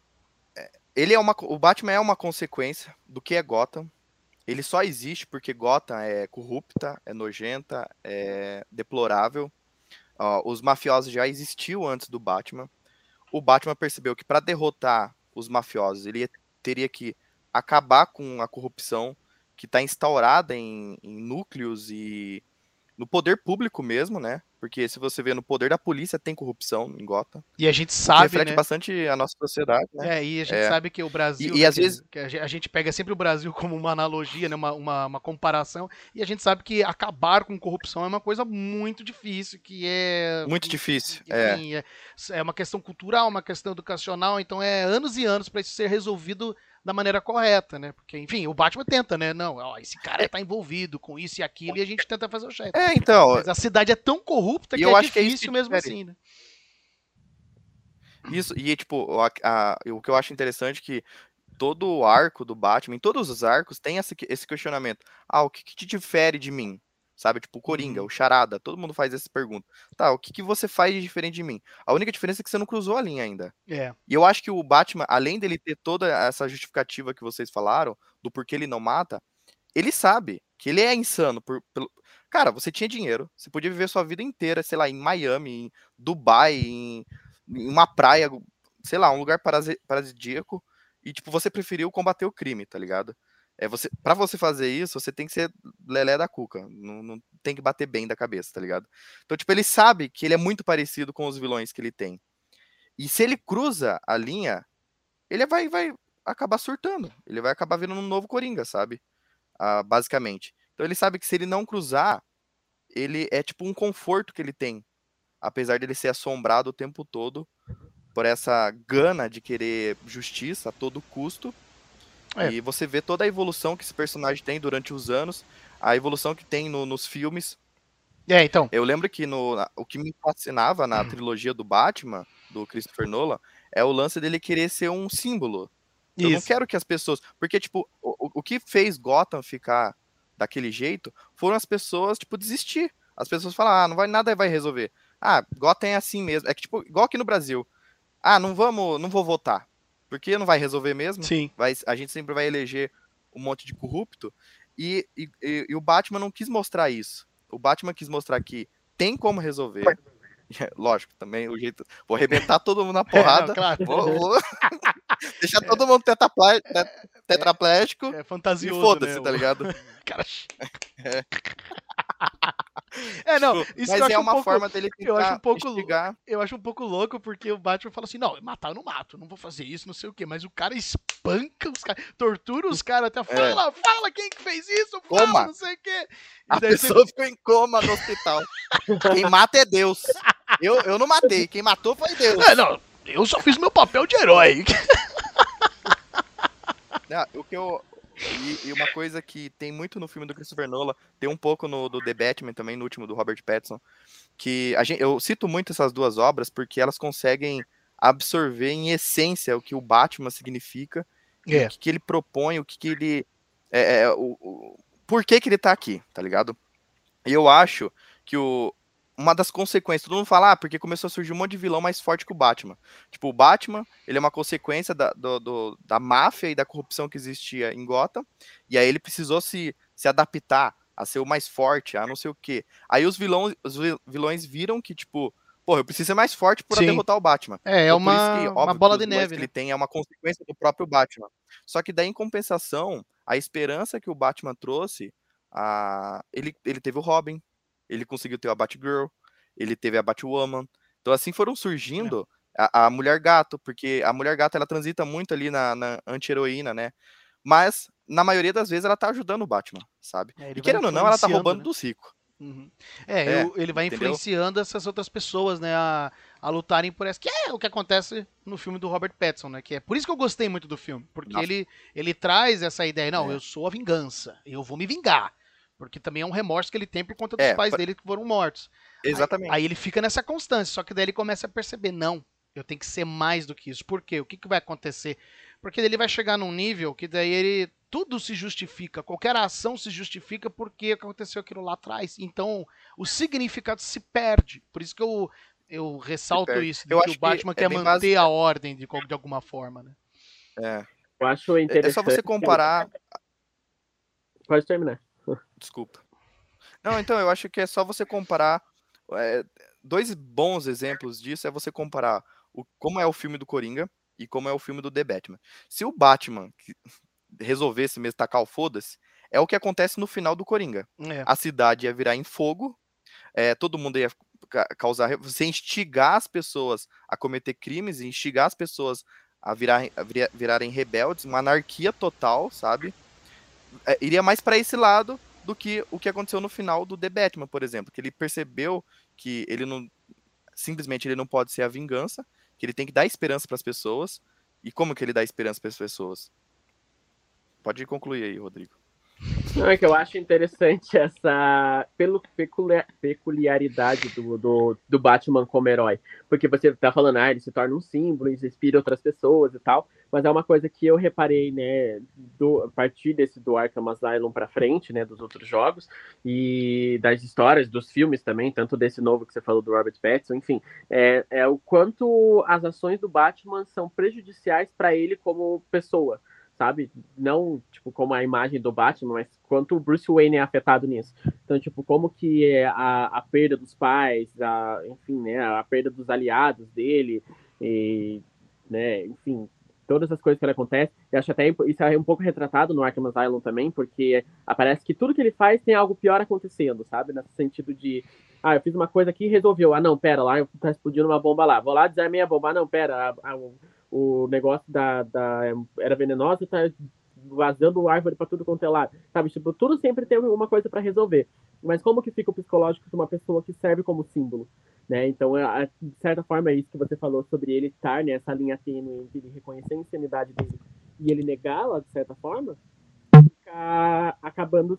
é, ele é uma, o Batman é uma consequência do que é Gotham. Ele só existe porque Gotham é corrupta, é nojenta, é deplorável os mafiosos já existiam antes do Batman. O Batman percebeu que para derrotar os mafiosos ele teria que acabar com a corrupção que está instaurada em, em, núcleos e no poder público mesmo, né? Porque se você vê no poder da polícia, tem corrupção em Gotham. E a gente sabe, reflete né? bastante a nossa sociedade, né? É, e a gente É. sabe que o Brasil. E- e né, às que- vezes- que a gen- a gente pega sempre o Brasil como uma analogia, né, uma, uma, uma comparação, e a gente sabe que acabar com corrupção é uma coisa muito difícil, que é. Muito difícil. É. Enfim, é, é uma questão cultural, uma questão educacional, então é anos e anos para isso ser resolvido da maneira correta, né? Porque, enfim, o Batman tenta, né? Não, ó, esse cara tá envolvido com isso e aquilo, e a gente tenta fazer o chefe. É, então, Mas a cidade é tão corrupta que eu é acho que é isso difícil que mesmo difere. assim, né? Isso, e tipo, a- a- o que eu acho interessante é que todo o arco do Batman, em todos os arcos, tem esse questionamento. Ah, o que, que te difere de mim? Sabe, tipo, o Coringa, Uhum. o Charada, todo mundo faz essa pergunta. Tá, o que, que você faz de diferente de mim? A única diferença é que você não cruzou a linha ainda. É. E eu acho que o Batman, além dele ter toda essa justificativa que vocês falaram, do porquê ele não mata, ele sabe que ele é insano. Por, pelo... Cara, você tinha dinheiro, você podia viver sua vida inteira, sei lá, em Miami, em Dubai, em, em uma praia, sei lá, um lugar paradisíaco, e tipo, você preferiu combater o crime, tá ligado? É você, para você fazer isso, você tem que ser lelé da cuca, não, não tem que bater bem da cabeça, tá ligado? Então, tipo, ele sabe que ele é muito parecido com os vilões que ele tem. E se ele cruza a linha, ele vai, vai acabar surtando. Ele vai acabar virando um novo Coringa, sabe? Ah, basicamente. Então ele sabe que se ele não cruzar, ele é tipo um conforto que ele tem. Apesar dele ser assombrado o tempo todo por essa gana de querer justiça a todo custo. É. E você vê toda a evolução que esse personagem tem durante os anos, a evolução que tem no- nos filmes. É, então. Eu lembro que no, o que me fascinava na trilogia do Batman, do Christopher Nolan, é o lance dele querer ser um símbolo. Eu não Isso. quero que as pessoas. Porque, tipo, o, o- o que fez Gotham ficar daquele jeito foram as pessoas, tipo, desistir. As pessoas falam, ah, não vai, nada vai resolver. Ah, Gotham é assim mesmo. É que, tipo, igual aqui no Brasil. Ah, não vamos, não vou votar. Porque não vai resolver mesmo. Sim. Vai, a gente sempre vai eleger um monte de corrupto. E, e, e- e o Batman não quis mostrar isso. O Batman quis mostrar que tem como resolver. Lógico, também o jeito. Vou arrebentar todo mundo na É, porrada. não, claro. Vou, vou deixar todo mundo tetraplé- te- tetraplégico. É e fantasioso, foda-se, né? tá ligado? Cara... É, não, Tipo, isso Mas é um uma pouco, forma dele eu acho tentar um pouco lou- instigar. eu acho um pouco louco porque o Batman fala assim, não, matar eu não mato, não vou fazer isso, não sei o quê, mas o cara espanca os caras, tortura os caras até, fala, fala quem que fez isso, fala, É. Toma. não sei o quê. E A daí você- pessoa ficou em coma no hospital. Quem mata é Deus. Eu, eu não matei, quem matou foi Deus. É, não, eu só fiz meu papel de herói. Né, o que eu. E, e uma coisa que tem muito no filme do Christopher Nolan, tem um pouco no do The Batman também, no último do Robert Pattinson, que a gente, eu cito muito essas duas obras porque elas conseguem absorver em essência o que o Batman significa, É, o que, que ele propõe, o que, que ele. É, é, o, o, por que, que ele tá aqui, tá ligado? E eu acho que o, uma das consequências, todo mundo fala, ah, porque começou a surgir um monte de vilão mais forte que o Batman. Tipo, o Batman, ele é uma consequência da, do, do- da máfia e da corrupção que existia em Gotham, e aí ele precisou se, se adaptar a ser o mais forte, a não sei o quê. Aí os vilões, os vi- vilões viram que, tipo, porra, eu preciso ser mais forte para derrotar o Batman. é, é Então, uma, que, uma óbvio, bola que de neve, que né? ele tem é uma consequência do próprio Batman. Só que daí, em compensação, a esperança que o Batman trouxe, a... ele, ele teve o Robin, ele conseguiu ter a Batgirl, ele teve a Batwoman. Então, assim foram surgindo a, a Mulher Gato, porque a Mulher Gato ela transita muito ali na, na anti-heroína, né? Mas, na maioria das vezes, ela tá ajudando o Batman, sabe? É, E querendo ou não, ela tá roubando né? dos ricos. Uhum. É, É, eu- ele vai entendeu? influenciando essas outras pessoas, né, a, a lutarem por essa. Que é o que acontece no filme do Robert Pattinson, né? Que é por isso que eu gostei muito do filme, porque Nossa. ele, ele traz essa ideia, não, É. eu sou a vingança, eu vou me vingar. Porque também é um remorso que ele tem por conta dos É, pais pa- dele que foram mortos. Aí- Exatamente. Aí, ele fica nessa constância, só que daí ele começa a perceber, não, eu tenho que ser mais do que isso. Por quê? O que, que vai acontecer? Porque ele vai chegar num nível que daí ele tudo se justifica, qualquer ação se justifica porque aconteceu aquilo lá atrás. Então, o significado se perde. Por isso que eu, eu ressalto isso, de Eu que acho o que Batman é quer bem manter base- a ordem de, de alguma forma, né? É. Eu acho É- interessante. é só você comparar Pode terminar. Desculpa. Não, então eu acho que é só você comparar. é, dois bons exemplos disso é você comparar o, como é o filme do Coringa e como é o filme do The Batman. Se o Batman resolvesse mesmo tacar o foda-se, é o que acontece no final do Coringa. É. A cidade ia virar em fogo é, todo mundo ia causar. Você instigar as pessoas a cometer crimes, instigar as pessoas a, virar, a virarem rebeldes, uma anarquia total, sabe? É, iria mais para esse lado do que o que aconteceu no final do The Batman, por exemplo, que ele percebeu que ele não simplesmente ele não pode ser a vingança, que ele tem que dar esperança para as pessoas. E como que ele dá esperança para as pessoas? Pode concluir aí, Rodrigo. Não, é que eu acho interessante essa pelo peculiaridade do, do, do, Batman como herói. Porque você tá falando, ah, ele se torna um símbolo, inspira outras pessoas e tal. Mas é uma coisa que eu reparei, né, do, a partir desse do Arkham Asylum pra frente, né, dos outros jogos, e das histórias, dos filmes também, tanto desse novo que você falou do Robert Pattinson, enfim, é, é o quanto as ações do Batman são prejudiciais para ele como pessoa sabe? Não, tipo, como a imagem do Batman, mas quanto o Bruce Wayne é afetado nisso. Então, tipo, como que é a, a perda dos pais, a, enfim, né, a perda dos aliados dele, e, né, enfim, todas as coisas que acontecem. Eu acho até isso é um pouco retratado no Arkham Asylum também, porque aparece que tudo que ele faz tem algo pior acontecendo, sabe? Nesse sentido de, ah, eu fiz uma coisa aqui e resolveu. Ah, não, pera, lá tá explodindo uma bomba lá. Vou lá desarmei a bomba. Ah, não, pera, a, a, o negócio da, da era venenosa tá vazando árvore para tudo quanto é lado. Sabe, tipo, tudo sempre tem alguma coisa para resolver. Mas como que fica o psicológico de uma pessoa que serve como símbolo? Né? Então, é, de certa forma, é isso que você falou sobre ele estar nessa linha tênue entre ele reconhecer a insanidade dele e ele negá-la, de certa forma, acabando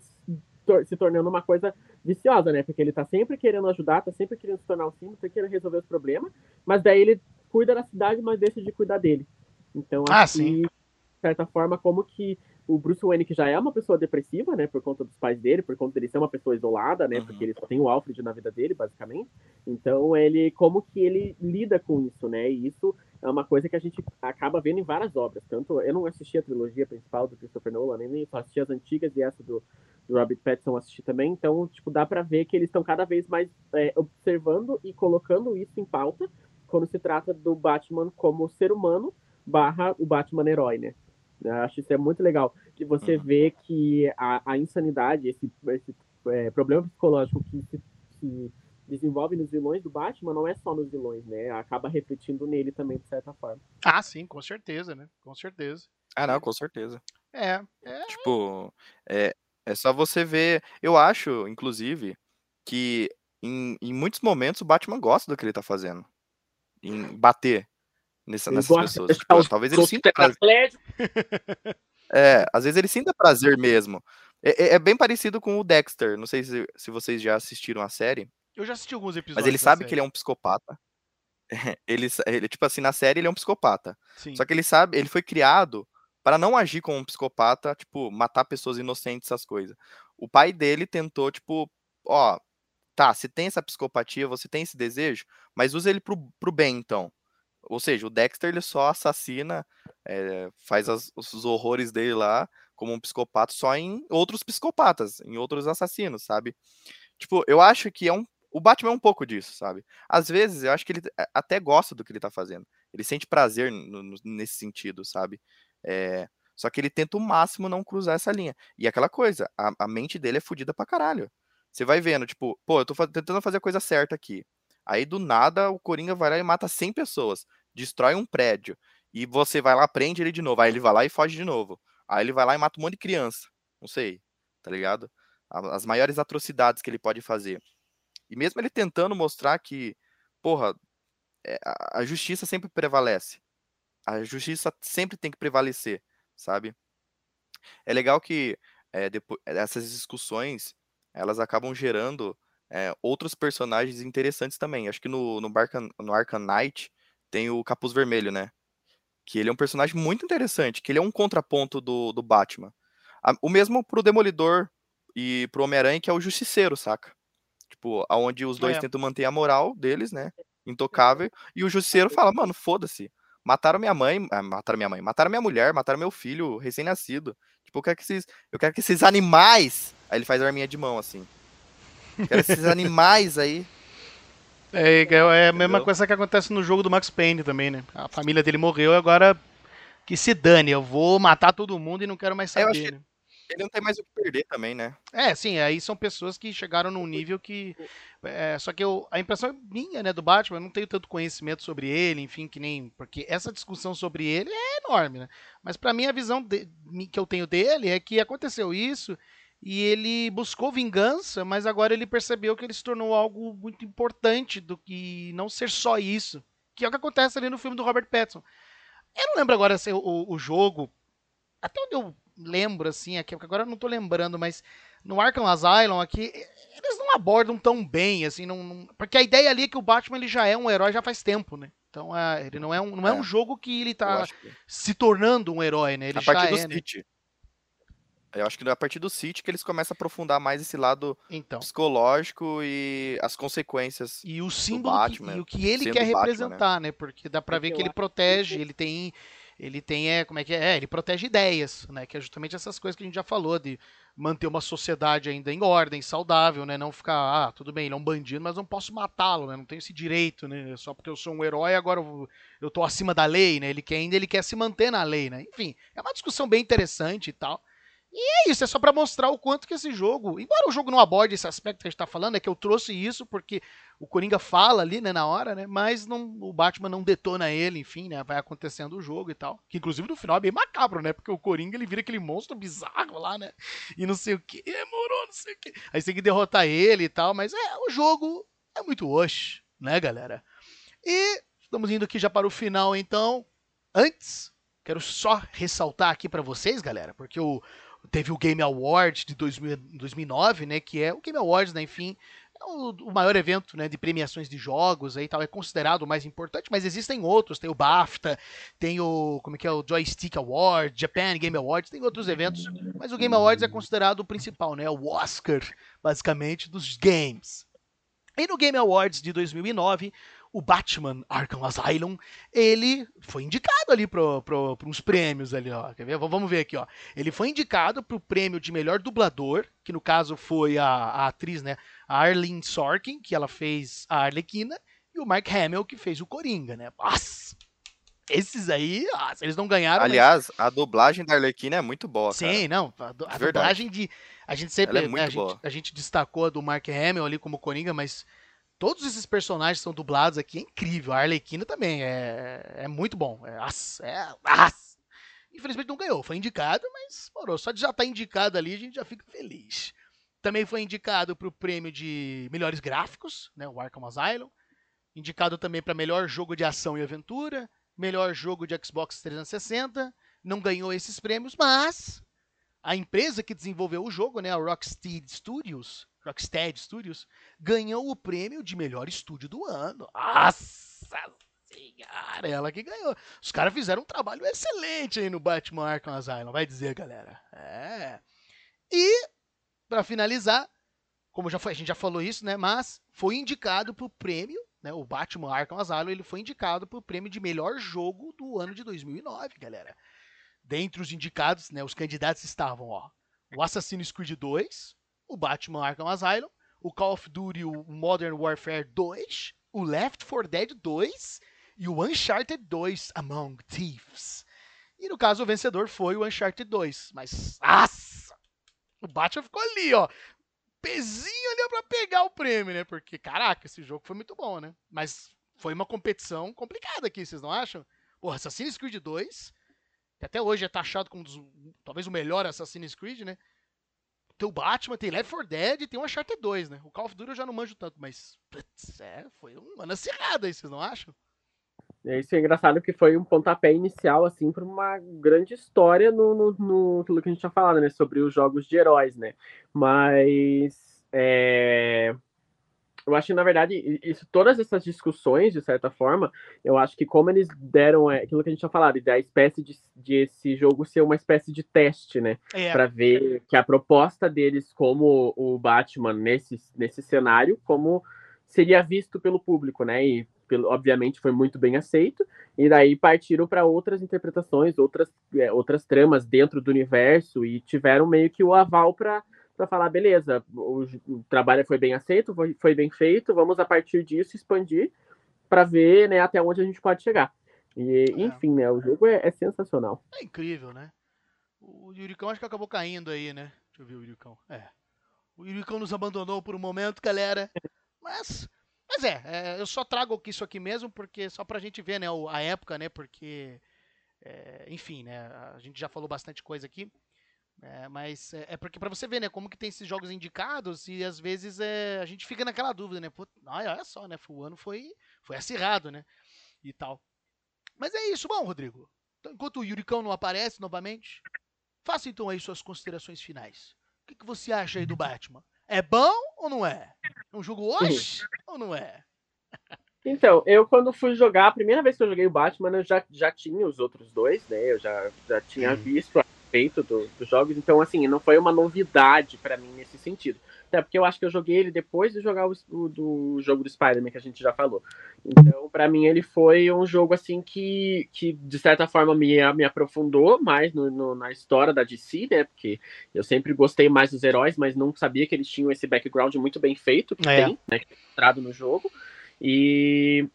se tornando uma coisa viciosa, né? Porque ele tá sempre querendo ajudar, tá sempre querendo se tornar um símbolo, tá querendo resolver os problemas, mas daí ele cuida da cidade, mas deixa de cuidar dele. Então, ah, acho sim. de certa forma, como que o Bruce Wayne, que já é uma pessoa depressiva, né, por conta dos pais dele, por conta dele ser uma pessoa isolada, né, uhum. porque ele só tem o Alfred na vida dele, basicamente. Então, ele, como que ele lida com isso, né, e isso é uma coisa que a gente acaba vendo em várias obras. Tanto, eu não assisti a trilogia principal do Christopher Nolan, nem só assisti as antigas e essa do, do Robert Pattinson assisti também. Então, tipo, dá para ver que eles estão cada vez mais é, observando e colocando isso em pauta quando se trata do Batman como ser humano barra o Batman herói, né? Eu acho isso é muito legal, que você uhum. vê que a, a insanidade, esse, esse é, problema psicológico que se, se, desenvolve nos vilões do Batman não é só nos vilões, né? Acaba refletindo nele também, de certa forma. Ah, sim, com certeza, né? Com certeza. Ah, não, com certeza. É. é... Tipo, é, é só você ver. Eu acho, inclusive, que em, em muitos momentos o Batman gosta do que ele tá fazendo em bater nessa, nessas pessoas. Tipo, talvez ele sinta prazer. É, às vezes ele sinta prazer mesmo. É, é, é, bem parecido com o Dexter. Não sei se, se vocês já assistiram a série. Eu já assisti alguns episódios. Mas ele sabe que ele é um psicopata. ele, ele, tipo assim, na série ele é um psicopata. Sim. Só que ele sabe, ele foi criado para não agir como um psicopata, tipo, matar pessoas inocentes, essas coisas. O pai dele tentou, tipo, ó, tá, você tem essa psicopatia, você tem esse desejo, mas usa ele pro, pro bem, então. Ou seja, o Dexter ele só assassina, é, faz as, os horrores dele lá como um psicopata só em outros psicopatas, em outros assassinos, sabe? Tipo, eu acho que é um. O Batman é um pouco disso, sabe? Às vezes eu acho que ele até gosta do que ele tá fazendo. Ele sente prazer no, no, nesse sentido, sabe? É, só que ele tenta o máximo não cruzar essa linha. E aquela coisa, a, a mente dele é fodida pra caralho. Você vai vendo, tipo, pô, eu tô tentando fazer a coisa certa aqui. Aí do nada o Coringa vai lá e mata 100 pessoas, destrói um prédio. E você vai lá, prende ele de novo. Aí ele vai lá e foge de novo. Aí ele vai lá e mata um monte de criança. Não sei, tá ligado? As maiores atrocidades que ele pode fazer. E mesmo ele tentando mostrar que, porra, é, a justiça sempre prevalece. A justiça sempre tem que prevalecer, sabe? É legal que é, depois, essas discussões elas acabam gerando é, outros personagens interessantes também. Acho que no, no, Barcan, no Arkham Knight tem o Capuz Vermelho, né? Que ele é um personagem muito interessante, que ele é um contraponto do, do Batman. O mesmo pro Demolidor e pro Homem-Aranha, que é o Justiceiro, saca? Tipo, aonde os dois é. tentam manter a moral deles, né? Intocável. E o Justiceiro fala, mano, foda-se. Mataram minha mãe, ah, mataram minha mãe, mataram minha mulher, mataram meu filho recém-nascido. Tipo, eu quero que esses, eu quero que esses animais Aí ele faz a arminha de mão, assim. Quero esses animais aí. É, é, é a mesma coisa que acontece no jogo do Max Payne também, né? A família dele morreu, agora que se dane, eu vou matar todo mundo e não quero mais saber. Eu acho, que, né? Ele não tem mais o que perder também, né? É, sim, aí são pessoas que chegaram num nível que. É, só que eu, a impressão é minha, né, do Batman, eu não tenho tanto conhecimento sobre ele, enfim, que nem. Porque essa discussão sobre ele é enorme, né? Mas para mim a visão de, que eu tenho dele é que aconteceu isso e ele buscou vingança, mas agora ele percebeu que ele se tornou algo muito importante do que não ser só isso. Que é o que acontece ali no filme do Robert Pattinson. Eu não lembro agora se o, o jogo. Até onde eu lembro, assim, aqui, porque agora eu não tô lembrando, mas no Arkham Asylum aqui, eles não abordam tão bem, assim, não, não, porque a ideia ali é que o Batman ele já é um herói já faz tempo, né? Então é, ele não é, um, não é, é um jogo que ele tá que... se tornando um herói, né? Ele a partir do é, né? City. Né? Eu acho que é a partir do City que eles começam a aprofundar mais esse lado então. psicológico e as consequências e o símbolo Batman, que, e o que ele quer representar, Batman, né? né? Porque dá para ver que ele protege, ele tem ele tem é como é que é? é? ele protege ideias, né? Que é justamente essas coisas que a gente já falou de manter uma sociedade ainda em ordem, saudável, né? Não ficar, ah, tudo bem, ele é um bandido, mas não posso matá-lo, né? Não tenho esse direito, né? Só porque eu sou um herói, agora eu, eu tô acima da lei, né? Ele quer ainda ele quer se manter na lei, né? Enfim, é uma discussão bem interessante e tal. E é isso, é só para mostrar o quanto que esse jogo, embora o jogo não aborde esse aspecto que a gente tá falando, é que eu trouxe isso porque o Coringa fala ali, né, na hora, né, mas não, o Batman não detona ele, enfim, né, vai acontecendo o jogo e tal. Que inclusive no final é bem macabro, né, porque o Coringa ele vira aquele monstro bizarro lá, né, e não sei o que, demorou, não sei o que. Aí tem que derrotar ele e tal, mas é, o jogo é muito oxe, né, galera. E estamos indo aqui já para o final, então. Antes, quero só ressaltar aqui para vocês, galera, porque o teve o Game Awards de 2000, 2009, né, que é o Game Awards, né, enfim, é o, o, maior evento, né, de premiações de jogos aí tal, é considerado o mais importante, mas existem outros, tem o BAFTA, tem o, como é que é, o Joystick Award, Japan Game Awards, tem outros eventos, mas o Game Awards é considerado o principal, né, o Oscar, basicamente, dos games. E no Game Awards de 2009, o Batman Arkham Asylum, ele foi indicado ali para uns prêmios ali, ó. Quer ver? Vamos ver aqui, ó. Ele foi indicado para o prêmio de melhor dublador, que no caso foi a, a atriz, né, a Arlene Sorkin, que ela fez a Arlequina, e o Mark Hamill, que fez o Coringa, né? Nossa! Esses aí, nossa, eles não ganharam. Aliás, mas... a dublagem da Arlequina é muito boa, Sim, cara. não. A, a dublagem de. A gente sempre. É né, a, gente, a, gente, destacou a do Mark Hamill ali como Coringa, mas Todos esses personagens são dublados aqui, é incrível. A Arlequina também é, é muito bom. É, é, Infelizmente não ganhou, foi indicado, mas morou. Só de já estar tá indicado ali, a gente já fica feliz. Também foi indicado para o prêmio de melhores gráficos, né, o Arkham Asylum. Indicado também para melhor jogo de ação e aventura, melhor jogo de Xbox 360. Não ganhou esses prêmios, mas a empresa que desenvolveu o jogo, né, a Rocksteady Studios, Rocksteady Studios, ganhou o prêmio de melhor estúdio do ano. Nossa senhora, ela que ganhou. Os caras fizeram um trabalho excelente aí no Batman Arkham Asylum, vai dizer, galera. É. E, para finalizar, como já foi, a gente já falou isso, né, mas foi indicado pro prêmio, né, o Batman Arkham Asylum, ele foi indicado pro prêmio de melhor jogo do ano de 2009, galera. Dentre os indicados, né, os candidatos estavam, ó, o Assassin's Creed 2, o Batman Arkham Asylum, o Call of Duty o Modern Warfare 2, o Left 4 Dead 2 e o Uncharted 2 Among Thieves. E no caso o vencedor foi o Uncharted 2, mas nossa, o Batman ficou ali, ó, pezinho ali para pegar o prêmio, né? Porque caraca, esse jogo foi muito bom, né? Mas foi uma competição complicada aqui, vocês não acham? Porra, Assassin's Creed 2, que até hoje é taxado como dos, talvez o melhor Assassin's Creed, né? Tem o Batman, tem Left 4 Dead e tem o Uncharted 2, né? O Call of Duty eu já não manjo tanto, mas putz, é, foi uma acirrada aí, vocês não acham? É, isso é engraçado que foi um pontapé inicial, assim, para uma grande história no, no, no, aquilo que a gente tinha falado, né? Sobre os jogos de heróis, né? Mas é, eu acho que, na verdade, isso, todas essas discussões, de certa forma, eu acho que como eles deram é, aquilo que a gente tinha falado, da espécie de, de esse jogo ser uma espécie de teste, né? É. Para ver que a proposta deles como o Batman nesse, nesse cenário, como seria visto pelo público, né? E, pelo, obviamente, foi muito bem aceito. E daí partiram para outras interpretações, outras, é, outras tramas dentro do universo e tiveram meio que o aval para para falar, beleza, o, o, trabalho foi bem aceito, foi, foi, bem feito, vamos a partir disso expandir para ver né, até onde a gente pode chegar. E, é. enfim, né, o jogo é, é, sensacional. É incrível, né? O Yuricão acho que acabou caindo aí, né? Deixa eu ver o Yuricão. É. O Yuricão nos abandonou por um momento, galera. Mas, mas é, é eu só trago isso aqui mesmo, porque só pra gente ver, né, a época, né? Porque, é, enfim, né? A gente já falou bastante coisa aqui. É, mas é, é porque para você ver, né, como que tem esses jogos indicados e às vezes é, a gente fica naquela dúvida, né? Pô, olha só, né? O ano foi, foi acirrado, né? E tal. Mas é isso, bom, Rodrigo. Então, enquanto o Yuricão não aparece novamente, faça então aí suas considerações finais. O que, que você acha aí do Batman? É bom ou não é? É um jogo hoje ou não é? Então, eu quando fui jogar, a primeira vez que eu joguei o Batman, eu já, já tinha os outros dois, né? Eu já, já tinha hum. visto a respeito do, dos jogos, então, assim, não foi uma novidade para mim nesse sentido. Até porque eu acho que eu joguei ele depois de jogar o, o do jogo do Spider-Man, que a gente já falou. Então, para mim, ele foi um jogo, assim, que, que de certa forma me, me aprofundou mais no, no, na história da DC, né? Porque eu sempre gostei mais dos heróis, mas não sabia que eles tinham esse background muito bem feito que é. tem, né? Que é no jogo. E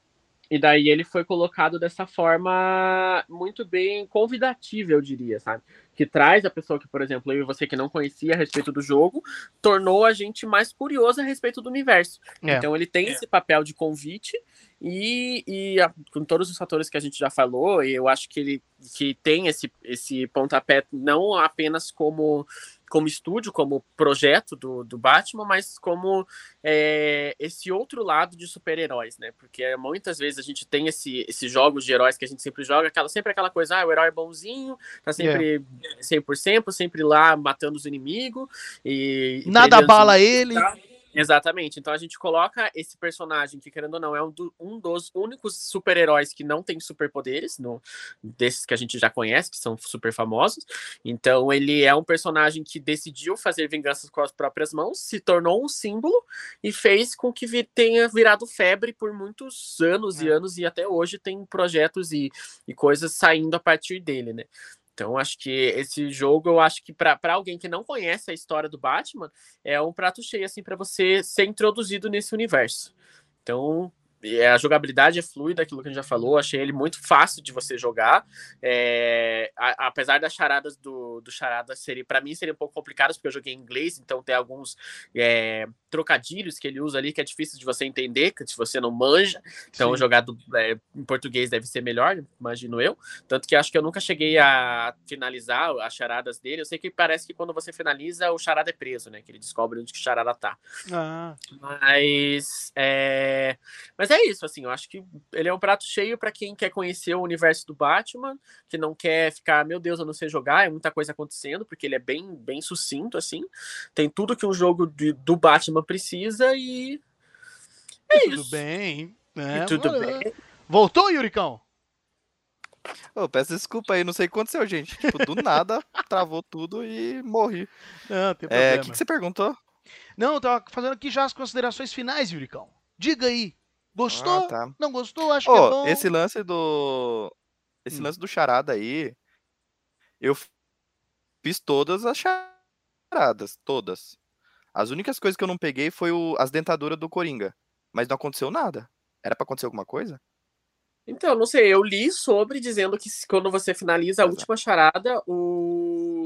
e daí ele foi colocado dessa forma muito bem convidativa, eu diria, sabe? Que traz a pessoa que, por exemplo, eu e você que não conhecia a respeito do jogo, tornou a gente mais curioso a respeito do universo. É. Então ele tem é. esse papel de convite e, e a, com todos os fatores que a gente já falou, eu acho que ele que tem esse, esse pontapé não apenas como como estúdio, como projeto do, do Batman, mas como é, esse outro lado de super-heróis, né? Porque muitas vezes a gente tem esse, esses jogos de heróis que a gente sempre joga, aquela, sempre aquela coisa, ah, o herói é bonzinho, tá sempre yeah. 100%, sempre lá matando os inimigos. E, Nada bala ele. Tá? Exatamente. Então a gente coloca esse personagem que, querendo ou não, é um, do, um dos únicos super-heróis que não tem superpoderes, no, desses que a gente já conhece, que são super famosos. Então ele é um personagem que decidiu fazer vinganças com as próprias mãos, se tornou um símbolo e fez com que vi, tenha virado febre por muitos anos é. e anos, e até hoje tem projetos e, e coisas saindo a partir dele, né? Então, acho que esse jogo, eu acho que para alguém que não conhece a história do Batman, é um prato cheio assim para você ser introduzido nesse universo. Então, é, a jogabilidade é fluida, aquilo que a gente já falou, achei ele muito fácil de você jogar. É, a, apesar das charadas do, do charada serem, para mim, seriam um pouco complicadas, porque eu joguei em inglês, então tem alguns é, trocadilhos que ele usa ali que é difícil de você entender, que se você não manja. Então, Sim. jogar do, é, em português deve ser melhor, imagino eu. Tanto que acho que eu nunca cheguei a finalizar as charadas dele. Eu sei que parece que quando você finaliza, o charada é preso, né? Que ele descobre onde que o charada tá. Ah. Mas. É, mas mas é isso, assim, eu acho que ele é um prato cheio para quem quer conhecer o universo do Batman, que não quer ficar, meu Deus, eu não sei jogar, é muita coisa acontecendo, porque ele é bem, bem sucinto, assim. Tem tudo que um jogo de, do Batman precisa e. É e isso. Tudo bem. É, tudo bem. Voltou, Yuricão? Oh, peço desculpa aí, não sei o que aconteceu, gente. Tipo, do nada, travou tudo e morri. Não, tem problema. É, o que, que você perguntou? Não, eu tava fazendo aqui já as considerações finais, Yuricão. Diga aí, Gostou? Ah, tá. Não gostou? Acho oh, que é bom. Esse lance do. Esse hum. lance do charada aí. Eu fiz todas as charadas. Todas. As únicas coisas que eu não peguei foi o, as dentaduras do Coringa. Mas não aconteceu nada. Era para acontecer alguma coisa? Então, não sei, eu li sobre dizendo que quando você finaliza a última charada, o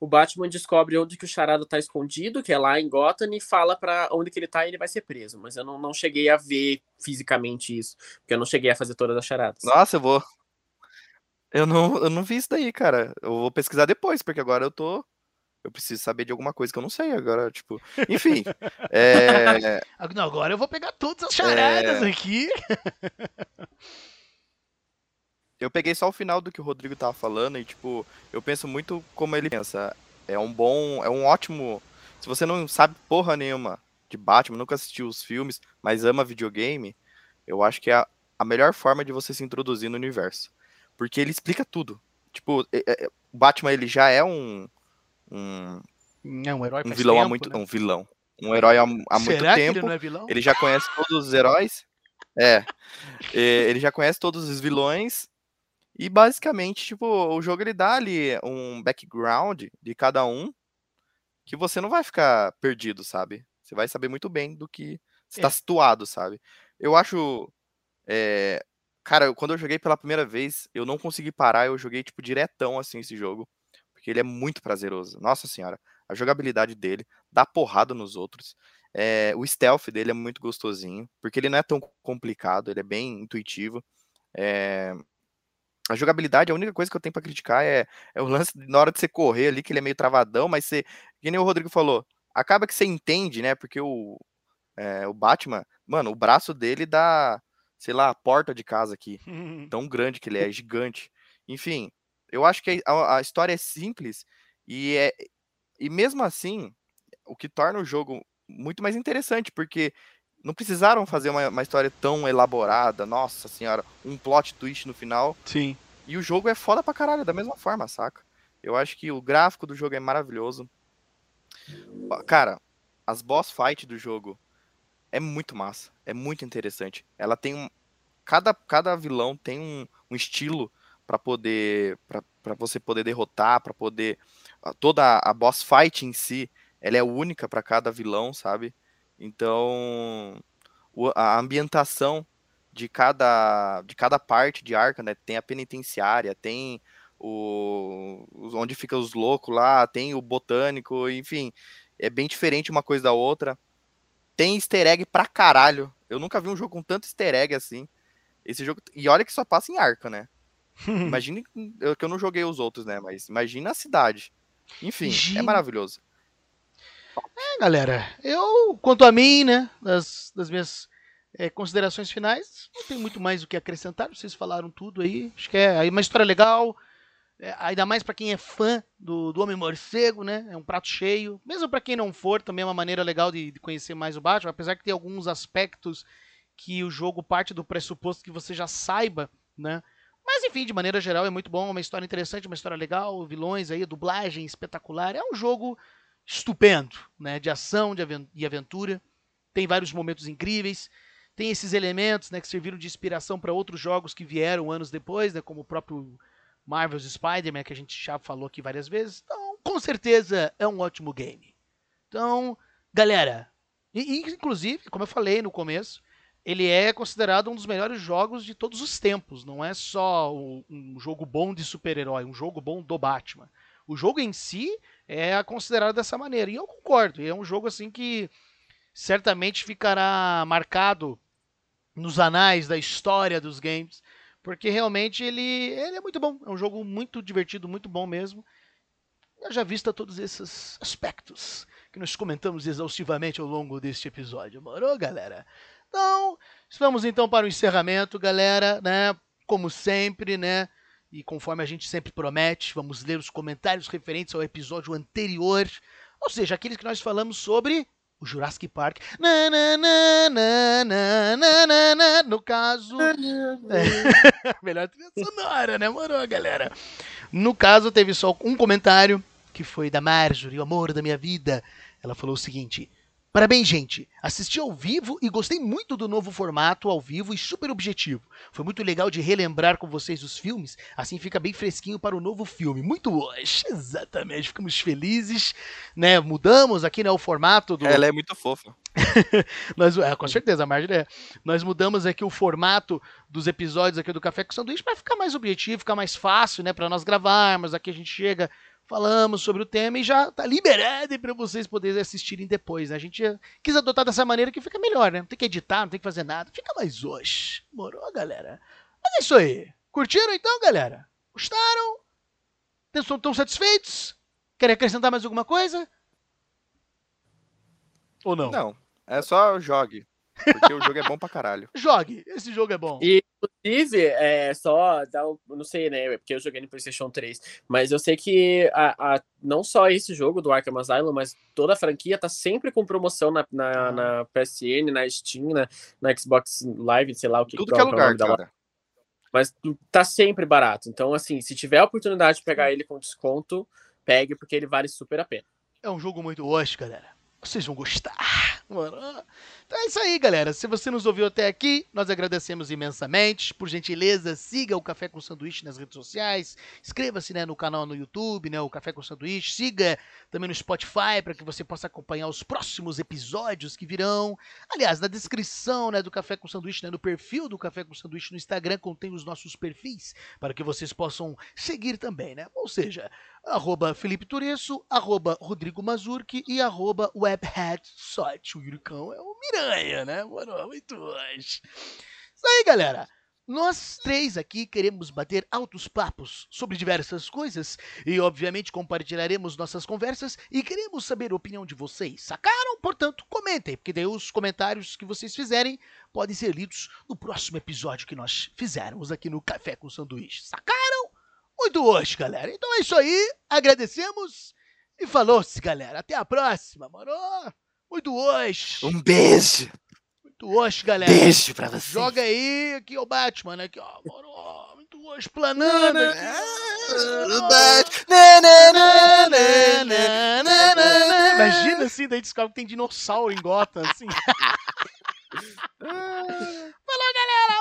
o Batman descobre onde que o Charada tá escondido, que é lá em Gotham, e fala para onde que ele tá e ele vai ser preso. Mas eu não, não cheguei a ver fisicamente isso, porque eu não cheguei a fazer todas as charadas. Nossa, eu vou. Eu não, eu não vi isso daí, cara. Eu vou pesquisar depois, porque agora eu tô. Eu preciso saber de alguma coisa que eu não sei agora, tipo. Enfim. é... Agora eu vou pegar todas as charadas é... aqui. eu peguei só o final do que o Rodrigo tava falando e, tipo, eu penso muito como ele pensa. É um bom, é um ótimo. Se você não sabe porra nenhuma de Batman, nunca assistiu os filmes, mas ama videogame, eu acho que é a, a melhor forma de você se introduzir no universo. Porque ele explica tudo. Tipo, é, é, o Batman ele já é um. Um, é um herói um vilão tempo, há muito. Né? Um vilão. Um herói há, há muito tempo. Ele, é ele já conhece todos os heróis. É. ele já conhece todos os vilões e basicamente, tipo, o jogo ele dá ali um background de cada um que você não vai ficar perdido, sabe? Você vai saber muito bem do que está é. situado, sabe? Eu acho. É... Cara, quando eu joguei pela primeira vez, eu não consegui parar, eu joguei, tipo, diretão assim esse jogo. porque ele é muito prazeroso. Nossa senhora, a jogabilidade dele, dá porrada nos outros. É, o stealth dele é muito gostosinho, porque ele não é tão complicado, ele é bem intuitivo. É, a jogabilidade, a única coisa que eu tenho para criticar é, é, o lance na hora de você correr ali, que ele é meio travadão, mas você, que nem o Rodrigo falou, acaba que você entende, né? Porque o, é, o Batman, mano, o braço dele dá, sei lá, a porta de casa aqui. Tão grande que ele é, gigante. Enfim, eu acho que a, a história é simples e é. E mesmo assim, o que torna o jogo muito mais interessante, porque não precisaram fazer uma, uma, história tão elaborada, nossa senhora, um plot twist no final. Sim. E o jogo é foda pra caralho, da mesma forma, saca? Eu acho que o gráfico do jogo é maravilhoso. Cara, as boss fight do jogo é muito massa, é muito interessante. Ela tem um. Cada, cada vilão tem um, um estilo para poder. para você poder derrotar, para poder. Toda a boss fight em si ela é única para cada vilão, sabe? Então, a ambientação de cada, de cada parte de Arca, né? Tem a penitenciária, tem o onde fica os loucos lá, tem o botânico, enfim, é bem diferente uma coisa da outra. Tem easter egg pra caralho. Eu nunca vi um jogo com tanto easter egg assim. Esse jogo. E olha que só passa em arca, né? Imagine que eu não joguei os outros, né? Mas imagina a cidade. Enfim, é maravilhoso. É, galera, eu, quanto a mim, né, das, das minhas é, considerações finais, não tem muito mais o que acrescentar, vocês falaram tudo aí. Acho que é uma história legal, é, ainda mais para quem é fã do, do Homem-Morcego, né? É um prato cheio. Mesmo para quem não for, também é uma maneira legal de, de conhecer mais o Batman, apesar que tem alguns aspectos que o jogo parte do pressuposto que você já saiba, né? Mas enfim, de maneira geral é muito bom, uma história interessante, uma história legal, vilões aí, dublagem espetacular. É um jogo estupendo, né? De ação, de aventura. Tem vários momentos incríveis. Tem esses elementos, né, que serviram de inspiração para outros jogos que vieram anos depois, né, como o próprio Marvel's Spider-Man, que a gente já falou aqui várias vezes. Então, com certeza é um ótimo game. Então, galera, e, inclusive, como eu falei no começo, ele é considerado um dos melhores jogos de todos os tempos. Não é só um jogo bom de super-herói, um jogo bom do Batman. O jogo em si é considerado dessa maneira. E eu concordo. É um jogo assim que certamente ficará marcado nos anais da história dos games, porque realmente ele, ele é muito bom. É um jogo muito divertido, muito bom mesmo. Eu já vista todos esses aspectos que nós comentamos exaustivamente ao longo deste episódio. Morou, galera? Então, vamos então para o encerramento, galera, né? Como sempre, né? E conforme a gente sempre promete, vamos ler os comentários referentes ao episódio anterior, ou seja, aqueles que nós falamos sobre o Jurassic Park. Na, na, na, no caso. É, melhor trilha sonora, né, moro, galera? No caso, teve só um comentário, que foi da Marjorie, o amor da minha vida. Ela falou o seguinte: Parabéns, gente! Assisti ao vivo e gostei muito do novo formato ao vivo e super objetivo. Foi muito legal de relembrar com vocês os filmes, assim fica bem fresquinho para o novo filme. Muito hoje, exatamente, ficamos felizes, né? Mudamos aqui né, o formato do. Ela é muito fofa. Nós, é, com certeza, a Marjorie é. Nós mudamos aqui o formato dos episódios aqui do Café com Sanduíche para ficar mais objetivo, ficar mais fácil, né? Para nós gravarmos. Aqui a gente chega falamos sobre o tema e já tá liberado para vocês poderem assistirem depois. Né? A gente quis adotar dessa maneira que fica melhor, né? Não tem que editar, não tem que fazer nada. Fica mais hoje. Morou, galera? Mas é isso aí. Curtiram então, galera? Gostaram? Estão satisfeitos? Querem acrescentar mais alguma coisa? Ou não? Não. É só jogue. Porque o jogo é bom pra caralho. Jogue, esse jogo é bom. E, inclusive, é só dar um, não sei, né? Porque eu joguei no PlayStation 3, mas eu sei que a, a, não só esse jogo do Arkham Asylum, mas toda a franquia tá sempre com promoção na, na, na PSN, na Steam, na, na Xbox Live, sei lá o que Tudo que é, é lugar, cara. Mas tá sempre barato. Então, assim, se tiver a oportunidade de pegar ele com desconto, pegue, porque ele vale super a pena. É um jogo muito hoje, galera. Vocês vão gostar. Mano. Então é isso aí, galera. Se você nos ouviu até aqui, nós agradecemos imensamente. Por gentileza, siga o Café com Sanduíche nas redes sociais. Inscreva-se né, no canal no YouTube, né, o Café com Sanduíche. Siga também no Spotify para que você possa acompanhar os próximos episódios que virão. Aliás, na descrição né, do Café com Sanduíche, né, no perfil do Café com Sanduíche no Instagram, contém os nossos perfis para que vocês possam seguir também, né? Ou seja, arroba Felipe Turesso, arroba Rodrigo Mazurki e arroba Yuricão é o Miranha, né? Mano, muito hoje. Isso aí, galera. Nós três aqui queremos bater altos papos sobre diversas coisas e, obviamente, compartilharemos nossas conversas e queremos saber a opinião de vocês. Sacaram? Portanto, comentem, porque daí os comentários que vocês fizerem podem ser lidos no próximo episódio que nós fizermos aqui no Café com Sanduíche. Sacaram? Muito hoje, galera. Então é isso aí. Agradecemos e falou-se, galera. Até a próxima, mano. Muito hoje. Um beijo. Muito hoje, galera. Beijo pra você. Joga aí, aqui é o Batman, né? Aqui, ó. Muito hoje, planando. aqui. Imagina assim, daí descobre que tem dinossauro em Gotham, assim. Falou, galera!